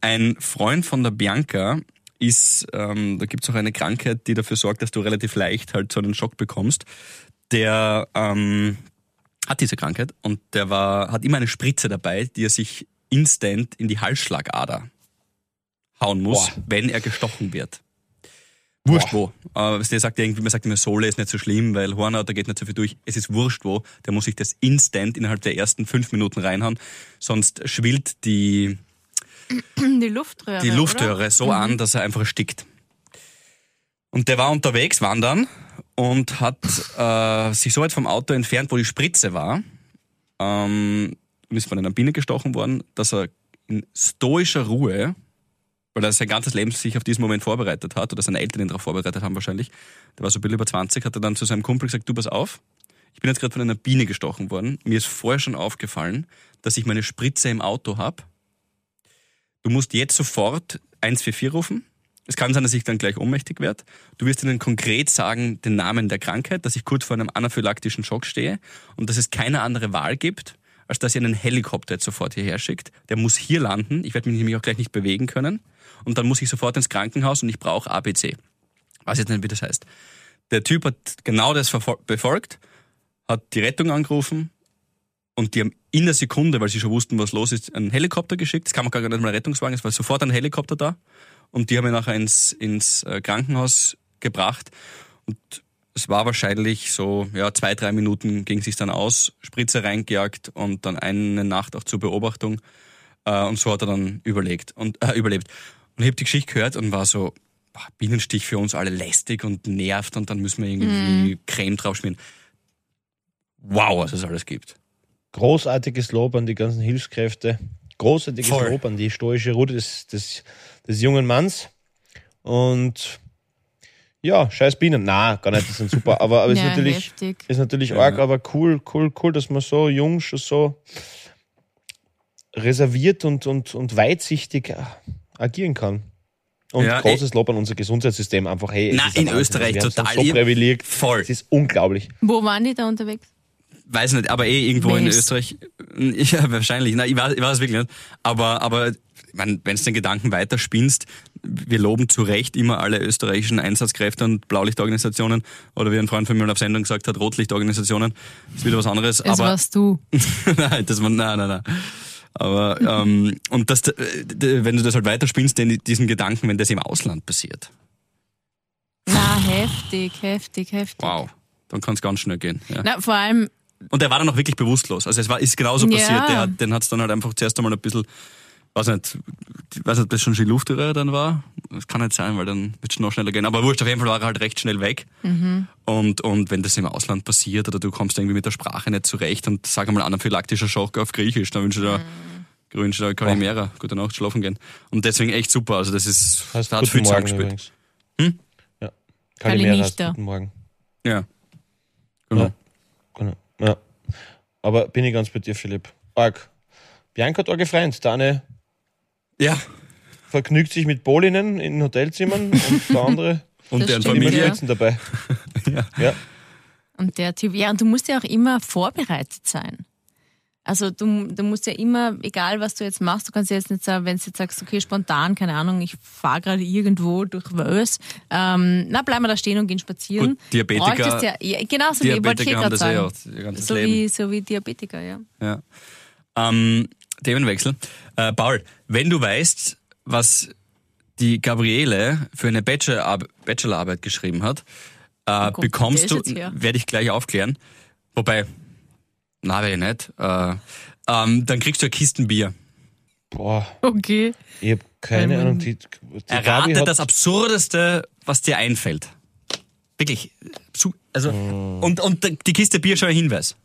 Ein Freund von der Bianca ist, ähm, da gibt es auch eine Krankheit, die dafür sorgt, dass du relativ leicht halt so einen Schock bekommst. Der ähm, hat diese Krankheit und der war, hat immer eine Spritze dabei, die er sich instant in die Halsschlagader hauen muss,
Boah.
wenn er gestochen wird. Wurscht wo. Äh, der sagt irgendwie, man sagt immer, Sohle ist nicht so schlimm, weil Hornhaut, da geht nicht so viel durch. Es ist wurscht wo. Der muss sich das instant innerhalb der ersten fünf Minuten reinhauen. Sonst schwillt die,
Die Luftröhre.
die
oder?
Luftröhre so an, dass er einfach erstickt. Und der war unterwegs wandern und hat äh, sich so weit vom Auto entfernt, wo die Spritze war, ähm, und ist von einer Biene gestochen worden, dass er in stoischer Ruhe, weil er sein ganzes Leben sich auf diesen Moment vorbereitet hat, oder seine Eltern ihn darauf vorbereitet haben wahrscheinlich, der war so ein bisschen über 20, hat er dann zu seinem Kumpel gesagt, du pass auf, ich bin jetzt gerade von einer Biene gestochen worden, mir ist vorher schon aufgefallen, dass ich meine Spritze im Auto habe du musst jetzt sofort 144 rufen. Es kann sein, dass ich dann gleich ohnmächtig werde. Du wirst ihnen konkret sagen den Namen der Krankheit, dass ich kurz vor einem anaphylaktischen Schock stehe und dass es keine andere Wahl gibt, als dass ihr einen Helikopter jetzt sofort hierher schickt. Der muss hier landen. Ich werde mich nämlich auch gleich nicht bewegen können. Und dann muss ich sofort ins Krankenhaus und ich brauche ABC. Weiß jetzt nicht, wie das heißt. Der Typ hat genau das befolgt, hat die Rettung angerufen und die haben in der Sekunde, weil sie schon wussten, was los ist, einen Helikopter geschickt. Es kam auch gar nicht mal Rettungswagen, es war sofort ein Helikopter da. Und die haben ihn nachher ins, ins äh, Krankenhaus gebracht. Und es war wahrscheinlich so, ja, zwei, drei Minuten ging sich dann aus, Spritze reingejagt und dann eine Nacht auch zur Beobachtung. Äh, und so hat er dann überlegt und, äh, überlebt. Und ich habe die Geschichte gehört und war so, boah, Bienenstich für uns alle lästig und nervt und dann müssen wir irgendwie Creme drauf schmieren. Wow, was es alles gibt.
Großartiges Lob an die ganzen Hilfskräfte. Großartiges
Voll.
Lob an die stoische Ruhe des, des, des jungen Manns. Und ja, scheiß Bienen. Na, gar nicht, die sind super. Aber, aber ist
Ja,
natürlich,
heftig.
ist natürlich arg, aber cool, cool, cool, dass man so jung schon so reserviert und, und, und weitsichtig äh, agieren kann. Und
Ja,
großes Lob an unser Gesundheitssystem. Einfach, hey,
Na,
ist
in
Wahnsinn.
Österreich total.
So privilegiert.
Voll.
Es ist unglaublich.
Wo waren die da unterwegs?
Weiß nicht, aber eh irgendwo in
Wales.
Österreich. Ja, wahrscheinlich. Na, ich weiß, ich weiß es wirklich nicht. Aber, aber wenn du den Gedanken weiterspinnst, wir loben zu Recht immer alle österreichischen Einsatzkräfte und Blaulichtorganisationen oder wie ein Freund von mir auf Sendung gesagt hat, Rotlichtorganisationen. Das ist wieder was anderes.
Das
aber
warst du.
nein, das war, nein, nein, nein. Aber ähm, und das, äh, wenn du das halt weiterspinnst, den, diesen Gedanken, wenn das im Ausland passiert,
Na, heftig, heftig, heftig.
wow, dann kann es ganz schnell gehen. Ja.
Na, vor allem,
Und der war dann auch wirklich bewusstlos. Also es war, ist genauso
Ja.
passiert. Der, hat- den hat es dann halt einfach zuerst einmal ein bisschen, weiß nicht, weiß nicht, ob das schon die Luftröhre dann war. Das kann nicht sein, weil dann wird es noch schneller gehen. Aber wurscht, auf jeden Fall war er halt recht schnell weg. Und, und wenn das im Ausland passiert oder du kommst irgendwie mit der Sprache nicht zurecht und sag einmal anaphylaktischer Schock auf Griechisch, dann wünsche ich dir, wünsche ich dir Kalimera, gute Nacht, schlafen gehen. Und deswegen echt super. Also das ist,
Heißt
da hat viel
Morgen
zusammengespielt.
übrigens. Ja. Kalimera guten Morgen.
Ja. Genau.
Ja. Genau. Ja. Aber bin ich ganz bei dir, Philipp. Arg. Bianca hat arge Freund. Der eine
Ja.
vergnügt sich mit Bolinnen in Hotelzimmern und der andere
Und deren Familie.
ja.
Spritzen dabei.
Ja.
Ja.
Und der Typ, ja, und du musst ja auch immer vorbereitet sein. Also du, du musst ja immer, egal was du jetzt machst, du kannst ja jetzt nicht sagen, wenn du jetzt sagst, okay, spontan, keine Ahnung, ich fahre gerade irgendwo durch Wels, ähm, na, bleiben wir da stehen und gehen spazieren.
Gut, Diabetiker-
Ja, ja, genau so wie, wollte ich eh
Diabetiker haben
gerade
das
sagen.
auch ihr ganzes
so,
Leben.
wie, so wie Diabetiker, ja.
Ja. Ähm, Themenwechsel. Äh, Paul, wenn du weißt, was die Gabriele für eine Bachelorarbe- Bachelorarbeit geschrieben hat, äh,
Gott,
bekommst du, werde ich gleich aufklären. Wobei, na, werde ich nicht. Äh, ähm, dann kriegst du ein Kistenbier.
Boah,
Okay.
ich habe keine
man-
Ahnung. Die, die
Errate das Absurdeste, was dir einfällt. Wirklich. Also,
Hm.
und, und die Kiste Bier schon ein Hinweis.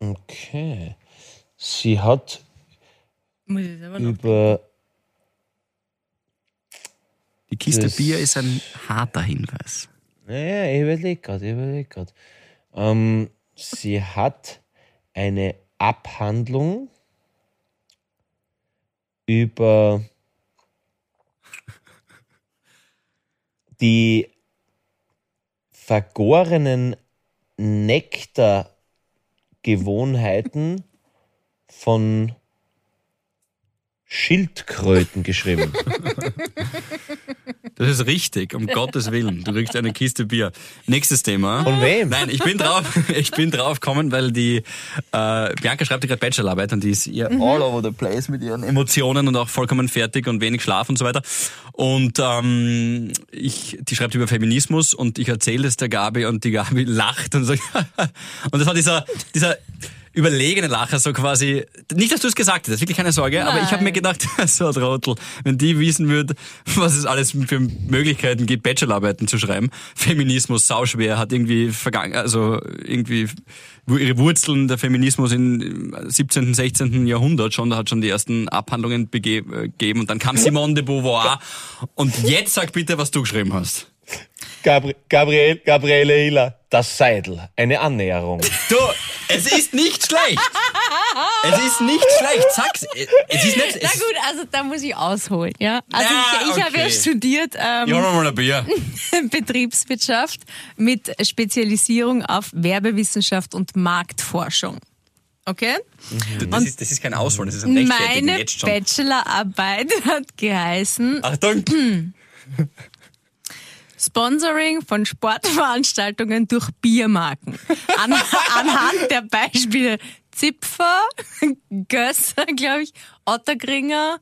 Okay. Sie hat
Muss ich selber noch.
über
Die Kiste Bier ist ein harter Hinweis.
Naja, ich überlege gerade, ich überlege gerade. Ähm, sie hat eine Abhandlung über die vergorenen Nektargewohnheiten von Schildkröten geschrieben.
Das ist richtig, um Gottes Willen. Du kriegst eine Kiste Bier. Nächstes Thema.
Von wem?
Nein, ich bin drauf, ich bin drauf gekommen, weil die äh, Bianca schreibt ja gerade Bachelorarbeit und die ist ihr all over the place mit ihren Emotionen und auch vollkommen fertig und wenig Schlaf und so weiter. Und ähm, ich, die schreibt über Feminismus und ich erzähle es der Gabi und die Gabi lacht und so. und das war dieser, dieser überlegene Lacher, so quasi, nicht, dass du es gesagt hast, wirklich keine Sorge, aber ich habe mir
Nein.
gedacht, so ein Trottel, wenn die wissen würde, was es alles für Möglichkeiten gibt, Bachelorarbeiten zu schreiben, Feminismus sauschwer, hat irgendwie vergangen, also irgendwie wo ihre Wurzeln der Feminismus im 17., 16. Jahrhundert schon, da hat schon die ersten Abhandlungen äh, gegeben und dann kam Simone de Beauvoir und jetzt sag bitte, was du geschrieben hast.
Gabri Gabriel, Gabriele Hiller, das Seidel, eine Annäherung.
Du, es ist nicht schlecht. Es ist nicht schlecht, sag's. Es ist nicht.
Na
Es,
gut, also da muss ich ausholen, ja. Also
Na,
ich, ich habe ja
okay.
studiert ähm. Betriebswirtschaft mit Spezialisierung auf Werbewissenschaft und Marktforschung. Okay?
Das ist, das ist kein Ausholen, das ist ein
Meine.
Ah.
Bachelorarbeit hat geheißen
Achtung!
Sponsoring von Sportveranstaltungen durch Biermarken. An, anhand der Beispiele Zipfer, Gösser, glaube ich, Ottergringer.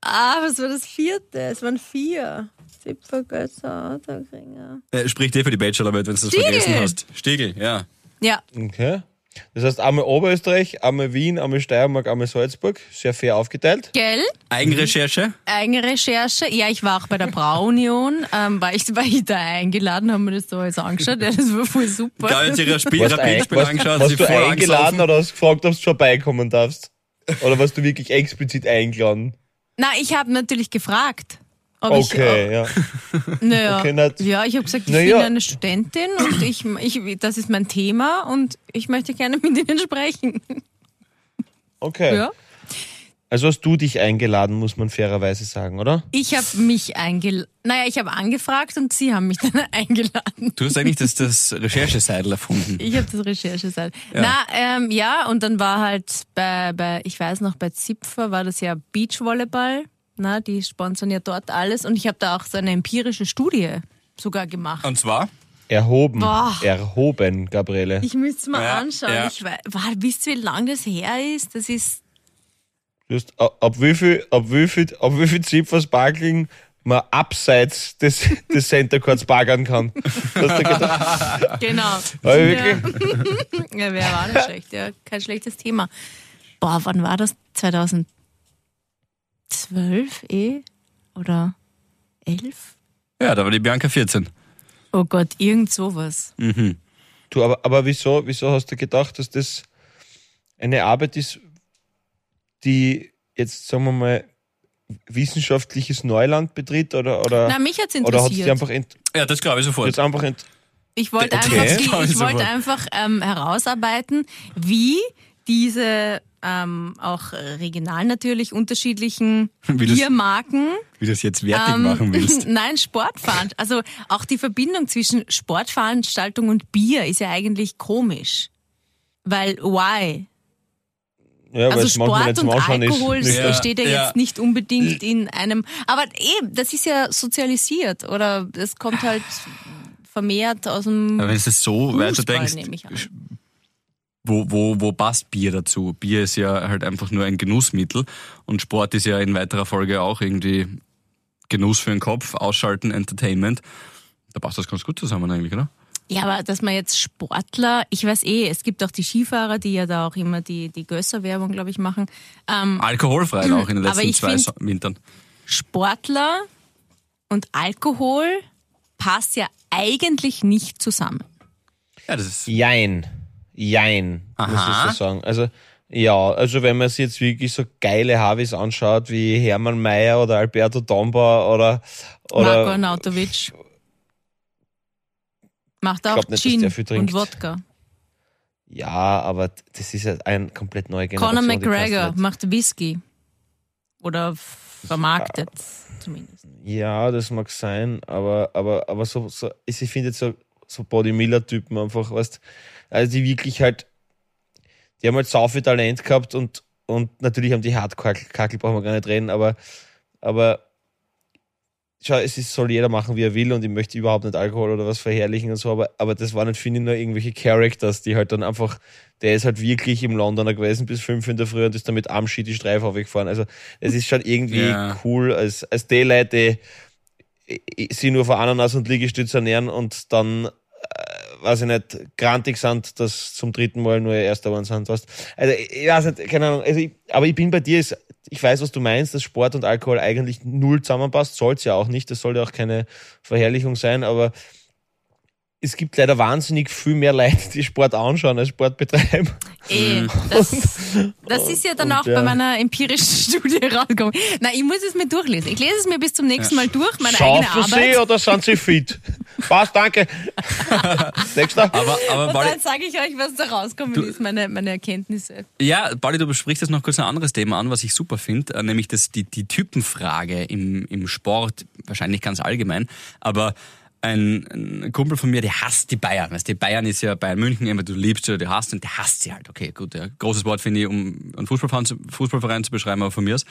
Ah, was war das vierte? Es waren vier. Zipfer, Gösser, Ottergringer.
Äh, Sprich dir für die Bachelorarbeit, wenn du das
Stiegel.
vergessen hast. Stiegel, ja.
Ja,
Okay. Das heißt einmal Oberösterreich, einmal Wien, einmal Steiermark, einmal Salzburg. Sehr fair aufgeteilt.
gell?
Eigenrecherche.
Eigenrecherche. Ja, ich war auch bei der Braunion. Ähm, war, ich, war ich da eingeladen, haben wir das da alles angeschaut. Ja, das war voll super.
Da hat sich ihre Spiel, Rapidspiel
warst,
angeschaut,
warst
sie
du
voll
eingeladen oder hast du gefragt, ob du vorbeikommen darfst? Oder warst du wirklich explizit eingeladen?
Na, ich habe natürlich gefragt. Ob
Okay, ja.
ich, naja,
Okay, nicht-
ja, ich habe gesagt, ich
Na
bin
ja.
eine Studentin und ich, ich, das ist mein Thema und ich möchte gerne mit Ihnen sprechen.
Okay.
Ja.
Also hast du dich eingeladen, muss man fairerweise sagen, oder?
Ich habe mich eingeladen. Naja, ich habe angefragt und Sie haben mich dann eingeladen.
Du hast eigentlich das, das Rechercheseidel erfunden.
Ich habe das Rechercheseite. Na, ähm, ja, und dann war halt bei, bei, ich weiß noch, bei Zipfer war das ja Beachvolleyball. Na, die sponsern ja dort alles. Und ich habe da auch so eine empirische Studie sogar gemacht.
Und zwar?
Erhoben.
Boah.
Erhoben, Gabriele.
Ich müsste es mal
Ja,
anschauen.
ja.
Ich weiß, war, wisst ihr, wie lange das her ist? Das ist,
Du hast, ab, ab wie viel, ab wie viel, ab wie viel Zipfer Sparkling man abseits des, des Center Courts parkern kann. Hast du gedacht?
genau. Ja, wäre auch nicht schlecht. Ja, kein schlechtes Thema. Boah, wann war das? 2012 eh? Oder 11?
Ja, da war die Bianca 14.
Oh Gott, irgend sowas.
Du, aber, aber wieso, wieso hast du gedacht, dass das eine Arbeit ist, die jetzt, sagen wir mal, wissenschaftliches Neuland betritt oder, oder,
Na, mich
hat es
interessiert.
einfach, ent,
Ja, das glaube ich sofort.
jetzt einfach ent,
Ich wollte
Okay.
einfach, ich
ich
wollte einfach ähm, herausarbeiten, wie diese ähm, auch regional natürlich unterschiedlichen
Wie das-
Biermarken
Wie du das jetzt wertig
ähm,
machen willst.
Nein, Sportveranstaltung. Also auch die Verbindung zwischen Sportveranstaltung und Bier ist ja eigentlich komisch. Weil why?
ja, weil
Also
es
Sport und
ist.
Alkohol
Nicht,
Ja,
steht ja,
ja.
jetzt nicht unbedingt in einem. Aber eben, das ist ja sozialisiert oder es kommt halt vermehrt aus dem
Aber wenn du das so
Fußball,
weiterdenkst. Wo, wo, wo passt Bier dazu? Bier ist ja halt einfach nur ein Genussmittel und Sport ist ja in weiterer Folge auch irgendwie Genuss für den Kopf, Ausschalten, Entertainment. Da passt das ganz gut zusammen eigentlich, oder?
Ja, aber dass man jetzt Sportler, ich weiß eh, es gibt auch die Skifahrer, die ja da auch immer die, die Gösser-Werbung, glaube ich, machen. Ähm,
Alkoholfrei auch in den
Aber
letzten
ich
zwei
find-
Wintern.
Sportler und Alkohol passt ja eigentlich nicht zusammen.
Ja, das ist.
Jein. Jein, muss ich so sagen. Also, ja, also wenn man sich jetzt wirklich so geile Havis anschaut, wie Hermann Mayer oder Alberto Domba oder,
Marco
oder
Arnautovic macht auch
nicht,
Gin und Wodka.
ja, aber das ist ja eine komplett neue Generation.
Conor
du
McGregor macht Whisky. Oder vermarktet zumindest.
Ja, das mag sein, aber, aber, aber so, so ich finde jetzt so, so Body Miller-Typen einfach, weißt also die wirklich halt, die haben halt sau viel Talent gehabt und, und natürlich haben die Hardcore-Kackel, brauchen wir gar nicht reden, aber, aber schau, es ist, soll jeder machen, wie er will und ich möchte überhaupt nicht Alkohol oder was verherrlichen und so, aber, aber das waren nicht, finde ich, nur irgendwelche Characters, die halt dann einfach, der ist halt wirklich im Londoner gewesen bis fünf in der Früh und ist damit am Ski die Streife aufgefahren. Also es ist schon irgendwie
Ja.
cool, als, als die Leute, die sie nur von Ananas und Liegestütz ernähren und dann, äh, weiß ich nicht, grantig sind, dass zum dritten Mal nur erster One sind, weißt. Also, ich weiß nicht, keine Ahnung, also ich, aber ich bin bei dir, ich weiß, was du meinst, dass Sport und Alkohol eigentlich null zusammenpasst, soll's ja auch nicht, das soll ja auch keine Verherrlichung sein, aber es gibt leider wahnsinnig viel mehr Leute, die Sport anschauen als Sport betreiben.
Eh, das, das ist ja dann
Und
auch
ja.
bei meiner empirischen Studie rausgekommen. Nein, ich muss es mir durchlesen. Ich lese es mir bis zum nächsten Mal durch, meine eigene
Schaufen
Arbeit.
Sie oder sind Sie fit? Passt, danke. Nächster.
Aber, aber
Und
Pauli,
dann sage ich euch, was da rauskommen ist, meine, meine Erkenntnisse.
ja, Pauli, du besprichst jetzt noch kurz ein anderes Thema an, was ich super finde, äh, nämlich das, die, die Typenfrage im, im Sport, wahrscheinlich ganz allgemein, aber ein, ein Kumpel von mir, der hasst die Bayern. Weißt, du, die Bayern ist ja Bayern München, immer du liebst sie oder du hasst und der hasst sie halt. Okay, gut, ja, großes Wort finde ich, um einen Fußballverein zu, Fußballverein zu beschreiben, aber von mir aus.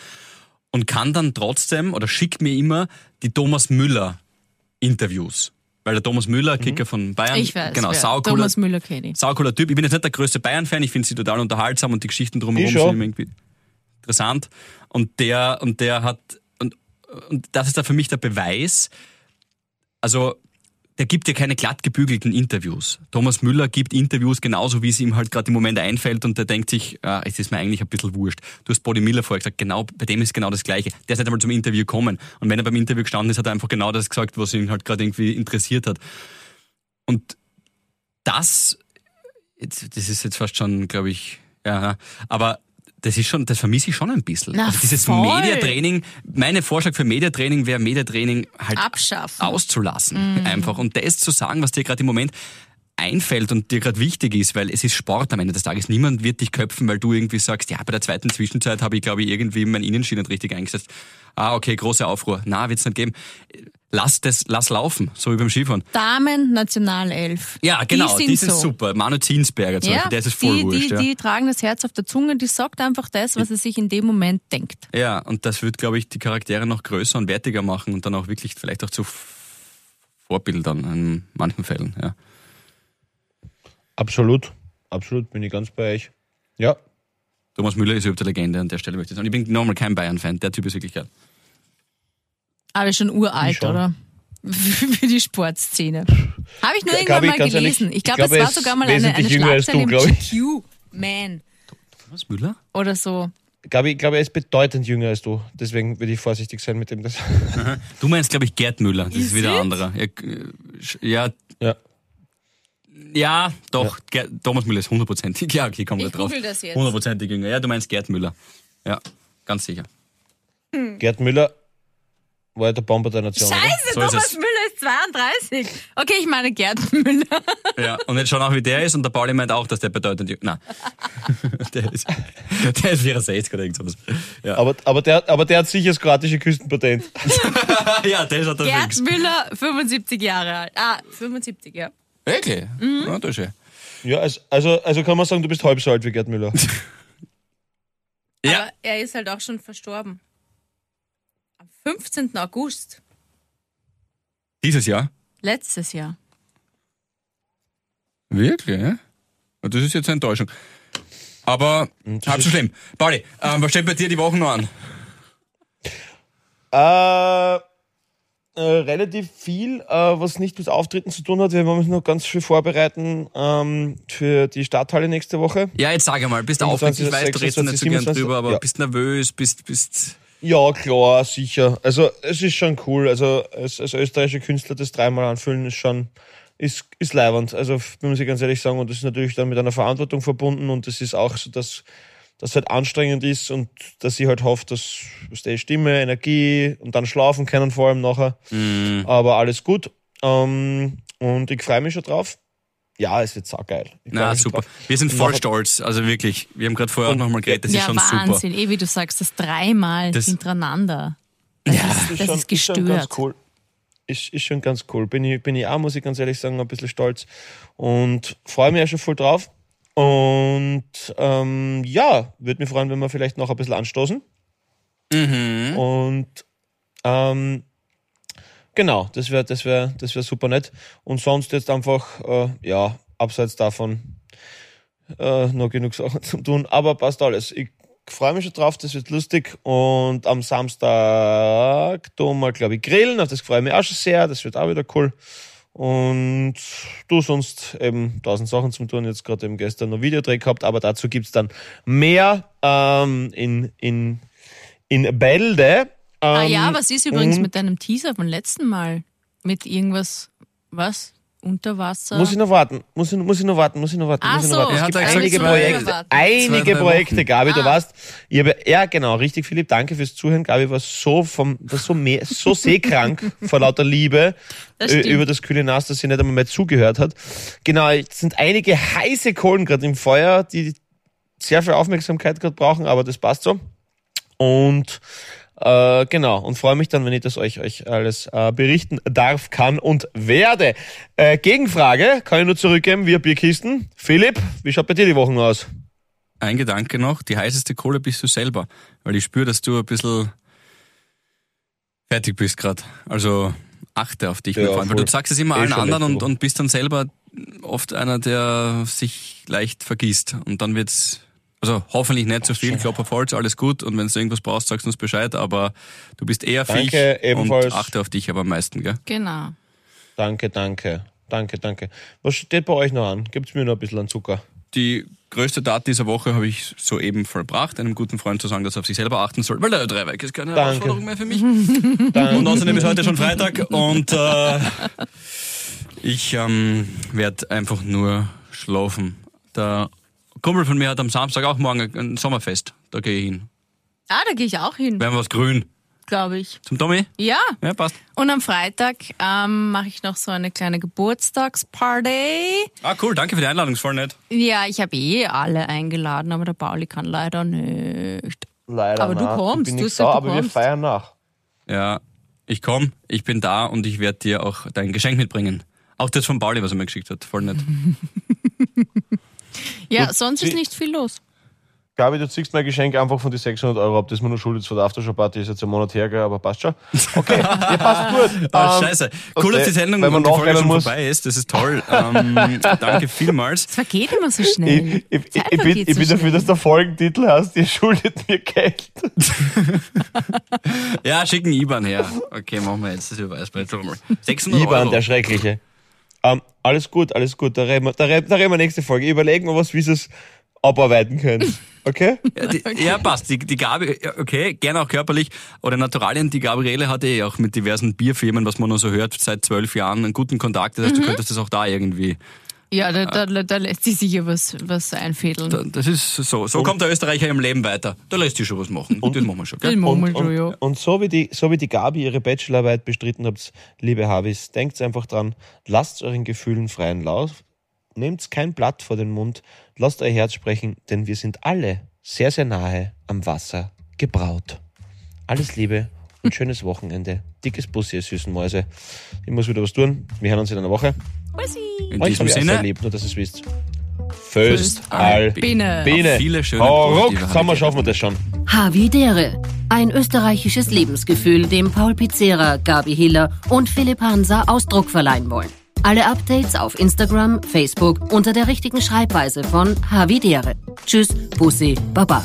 Und kann dann trotzdem oder schickt mir immer die Thomas Müller Interviews. Weil der Thomas Müller, Kicker von Bayern,
Ich weiß.
genau, saucooler,
Thomas Müller kenne ich.
saucooler Typ. Ich bin jetzt nicht der größte Bayern-Fan, ich finde sie total unterhaltsam und die Geschichten drumherum
Ich
sind
schon.
immer irgendwie interessant. Und der, und der hat, und, und das ist da für mich der Beweis, also der gibt ja keine glatt gebügelten Interviews. Thomas Müller gibt Interviews genauso, wie es ihm halt gerade im Moment einfällt und der denkt sich, ah, es ist mir eigentlich ein bisschen wurscht. Du hast Body Miller vorher gesagt, genau, bei dem ist genau das Gleiche. Der ist nicht einmal zum Interview gekommen. Und wenn er beim Interview gestanden ist, hat er einfach genau das gesagt, was ihn halt gerade irgendwie interessiert hat. Und das, das ist jetzt fast schon, glaube ich, ja, aber das ist schon, das vermisse ich schon ein bisschen.
Na,
also dieses
voll.
Mediatraining, mein Vorschlag für Mediatraining wäre Mediatraining halt
Abschaffen.
auszulassen. Einfach. Und das zu sagen, was dir gerade im Moment einfällt und dir gerade wichtig ist, weil es ist Sport am Ende des Tages. Niemand wird dich köpfen, weil du irgendwie sagst, ja, bei der zweiten Zwischenzeit habe ich, glaube ich, irgendwie mein Innenschienen nicht richtig eingesetzt. Ah, okay, große Aufruhr. Na, wird's nicht geben. Lass das, lass laufen, so wie beim Skifahren.
Damen Nationalelf.
Ja, genau,
die
die
sind
ist
so.
super. Manu Zinsberger zum
Ja,
Beispiel, der ist voll
die,
wurscht.
die,
ja.
die tragen das Herz auf der Zunge, die sagt einfach das, was er sich in dem Moment denkt.
Ja, und das wird, glaube ich, die Charaktere noch größer und wertiger machen und dann auch wirklich vielleicht auch zu Vorbildern in manchen Fällen. Ja.
Absolut. Absolut, bin ich ganz bei euch. Ja.
Thomas Müller ist überhaupt eine Legende an der Stelle, möchte ich sagen. Ich bin nochmal kein Bayern-Fan, der Typ ist wirklich geil.
Aber schon uralt,
Ich schon.
oder? Für die Sportszene. Habe ich nur
G-
irgendwann
glaub ich,
mal
ganz ehrlich,
gelesen. ich
ich
glaube,
glaube,
es war
ist
sogar mal eine, eine
wesentlich jünger als
Schlagzeile
du,
im
glaub ich.
GQ. Man.
Thomas Müller?
Oder so.
Glaube ich, glaube, er ist bedeutend jünger als du. Deswegen würde ich vorsichtig sein mit dem. Das.
Du meinst, glaube ich, Gerd Müller. Das ist,
Is
wieder
it?
ein anderer. Ja, äh, ja,
Ja.
ja doch. Gerd, Thomas Müller ist hundertprozentig. Ja, okay, wir
Ich
drauf.
google das jetzt.
Hundertprozentig jünger. Ja, du meinst Gerd Müller. Ja, ganz sicher.
Gerd Müller war ja der Bomber der Nation.
Scheiße,
So ist
Thomas. Müller ist 32. Okay, ich meine Gerd Müller.
Ja, und jetzt schauen auch, wie der ist. Und der Pauli meint auch, dass der bedeutend. Nein. der, ist, der ist 64 oder irgend sowas. Ja,
Aber, aber, der, aber der hat sicher das kroatische Küstenpatent.
ja das hat er
Gerd
fix.
Müller, 75 Jahre alt. Ah, 75, ja.
Wirklich?
Mhm.
Ja, das ist schön.
Ja, also, also, also kann man sagen, du bist halb so alt wie Gerd Müller.
Ja.
Aber er ist halt auch schon verstorben. Am 15. August.
Dieses Jahr?
Letztes Jahr.
Wirklich? ja? Das ist jetzt eine Enttäuschung. Aber halb so schlimm. Pauli, ähm, was steht bei dir die Woche noch an?
Äh, äh, relativ viel, äh, was nicht mit Auftritten zu tun hat. Wir müssen noch ganz viel vorbereiten ähm, für die Stadthalle nächste Woche.
Ja, jetzt sag einmal, bist du
25,
aufgeregt? Ich weiß, du redest nicht so gern
26,
drüber, aber
ja.
bist nervös, bist, bist.
Ja, klar, sicher. Also es ist schon cool. Also als, als österreichischer Künstler das dreimal anfüllen ist schon ist, ist leibernd. Also muss ich ganz ehrlich sagen, und das ist natürlich dann mit einer Verantwortung verbunden und es ist auch so, dass das halt anstrengend ist und dass ich halt hoffe, dass dass die Stimme, Energie und dann schlafen können vor allem nachher.
Mhm.
Aber alles gut. Ähm, und ich freue mich schon drauf. Ja, es wird saugeil. Ich
Na, super. Wir sind voll stolz. Also wirklich. Wir haben gerade vorher auch nochmal geredet, das
ja,
ist schon
Wahnsinn.
super.
Eh, wie du sagst, das dreimal
Das-
hintereinander. Das, ist, das
schon-
ist
schon ganz
gestört.
cool. Ist, ist schon ganz cool. Bin ich, bin ich auch, muss ich ganz ehrlich sagen, ein bisschen stolz. Und freue mich auch schon voll drauf. Und ähm, ja, würde mich freuen, wenn wir vielleicht noch ein bisschen anstoßen.
Mhm.
Und ähm, genau, das wäre das wär, das wär super nett. Und sonst jetzt einfach, äh, ja, abseits davon äh, noch genug Sachen zu tun. Aber passt alles. Ich freue mich schon drauf, das wird lustig. Und am Samstag tun wir, glaube ich, grillen. Auf das freue ich mich auch schon sehr. Das wird auch wieder cool. Und du sonst eben tausend Sachen zum tun. Jetzt gerade eben gestern noch Videodreh gehabt, aber dazu gibt's dann mehr ähm, in, in, in Bälde.
Ah
Ähm,
ja, was ist übrigens mit deinem Teaser vom letzten Mal? Mit irgendwas, was? unter Wasser.
Muss ich noch warten, muss ich, muss ich noch warten, muss ich noch warten,
Ach
muss ich noch
so.
warten. Es
Er hat
gibt einige Projekte, einige Projekte. Gabi, du
Ah.
weißt, ich habe, ja genau, richtig, Philipp, danke fürs Zuhören. Gabi war so vom, war so, mehr, so seekrank vor lauter Liebe
Das
über das kühle Nass, dass sie nicht einmal mehr zugehört hat. Genau, es sind einige heiße Kohlen gerade im Feuer, die sehr viel Aufmerksamkeit gerade brauchen, aber das passt so. Und äh, genau, und freue mich dann, wenn ich das euch, euch alles äh, berichten darf, kann und werde. Äh, Gegenfrage kann ich nur zurückgeben via Bierkisten. Philipp, wie schaut bei dir die Wochen aus?
Ein Gedanke noch, die heißeste Kohle bist du selber, weil ich spüre, dass du ein bisschen fertig bist gerade. Also achte auf dich,
Ja,
weil du sagst es immer
Eh
allen anderen und,
Woche.
und bist dann selber oft einer, der sich leicht vergisst. Und dann wird's, also hoffentlich nicht zu viel, Klopf auf Holz, alles gut. Und wenn du irgendwas brauchst, sagst du uns Bescheid, aber du bist eher
Danke,
Viech
ebenfalls.
und achte auf dich aber am meisten, gell?
Genau.
Danke, danke, danke, danke. Was steht bei euch noch an? Gibt's mir noch ein bisschen an Zucker?
Die größte Tat dieser Woche habe ich soeben vollbracht, einem guten Freund zu sagen, dass er auf sich selber achten soll, weil der Dreiweg ist keine
Danke.
Herausforderung mehr für mich.
Danke.
Und außerdem ist heute schon Freitag und äh, ich ähm, werde einfach nur schlafen. Der Kumpel von mir hat am Samstag auch morgen ein Sommerfest. Da gehe ich hin.
Ah, da gehe ich auch hin,
Werden wir was grün.
glaube ich.
Zum Tommy?
Ja.
Ja, passt.
Und am Freitag ähm, mache ich noch so eine kleine Geburtstagsparty.
Ah, cool. Danke für die Einladung. Ist voll nett.
Ja, ich habe eh alle eingeladen, aber der Pauli kann leider nicht.
Leider
Aber du kommst,
Ich bin
du
nicht da, aber wir feiern nach.
Ja, ich komme, ich bin da und ich werde dir auch dein Geschenk mitbringen. Auch das von Pauli, was er mir geschickt hat. Voll nett.
Ja,
Gut,
sonst ist nicht viel los.
Gabi, du ziehst mein Geschenk einfach von die 600 Euro ab. Das ist mir nur schuldet von der Aftershow-Party. Ist jetzt ein Monat her, aber passt schon. Okay, ja, passt gut.
Ah,
Ähm,
scheiße. Cool, dass die Sendung
weil man
und die Folge schon
muss.
vorbei ist. Das ist toll. Ähm, danke vielmals.
Es vergeht immer so schnell.
Ich, ich, ich, bin, ich
so
bin dafür, dass der Folgentitel heißt, ihr schuldet mir Geld.
Ja, schicken IBAN her. Okay, machen wir jetzt. Das mal. 600
Ivan,
Euro.
der Schreckliche. Ähm, alles gut, alles gut. Da reden wir, da reden, da reden wir nächste Folge. Überlegen wir was, wie sie es abarbeiten können. Okay?
Ja, die, ja, passt. Die, die Gabi, okay, gerne auch körperlich. Oder Naturalien, die Gabriele hatte eh auch mit diversen Bierfirmen, was man nur so hört, seit zwölf Jahren einen guten Kontakt. Das heißt, du könntest das auch da irgendwie.
Ja, da, da, da lässt sich sicher was, was einfädeln.
Da- Das ist so. So kommt der Österreicher im Leben weiter. Da lässt sich schon was machen. Und das machen wir schon, gell?
Den
Und,
Mummel, du,
und,
ja.
und so, wie die, so wie die Gabi ihre Bachelorarbeit bestritten habt, liebe Habis, denkt einfach dran, lasst euren Gefühlen freien Lauf, nehmt kein Blatt vor den Mund, lasst euer Herz sprechen, denn wir sind alle sehr, sehr nahe am Wasser gebraut. Alles Liebe und schönes Wochenende. Dickes Bussi, ihr süßen Mäuse. Ich muss wieder was tun. Wir hören uns in einer Woche.
Bussi.
In
Euch
diesem Sinne,
lieb, nur dass ihr es wisst. Föst al
Biene.
Biene.
Viele schöne
Hau ruck, Sommer schaffen wir das schon.
Havidere. Ein österreichisches Lebensgefühl, dem Paul Pizzera, Gabi Hiller und Philipp Hansa Ausdruck verleihen wollen. Alle Updates auf Instagram, Facebook unter der richtigen Schreibweise von Havidere. Tschüss, Bussi, Baba.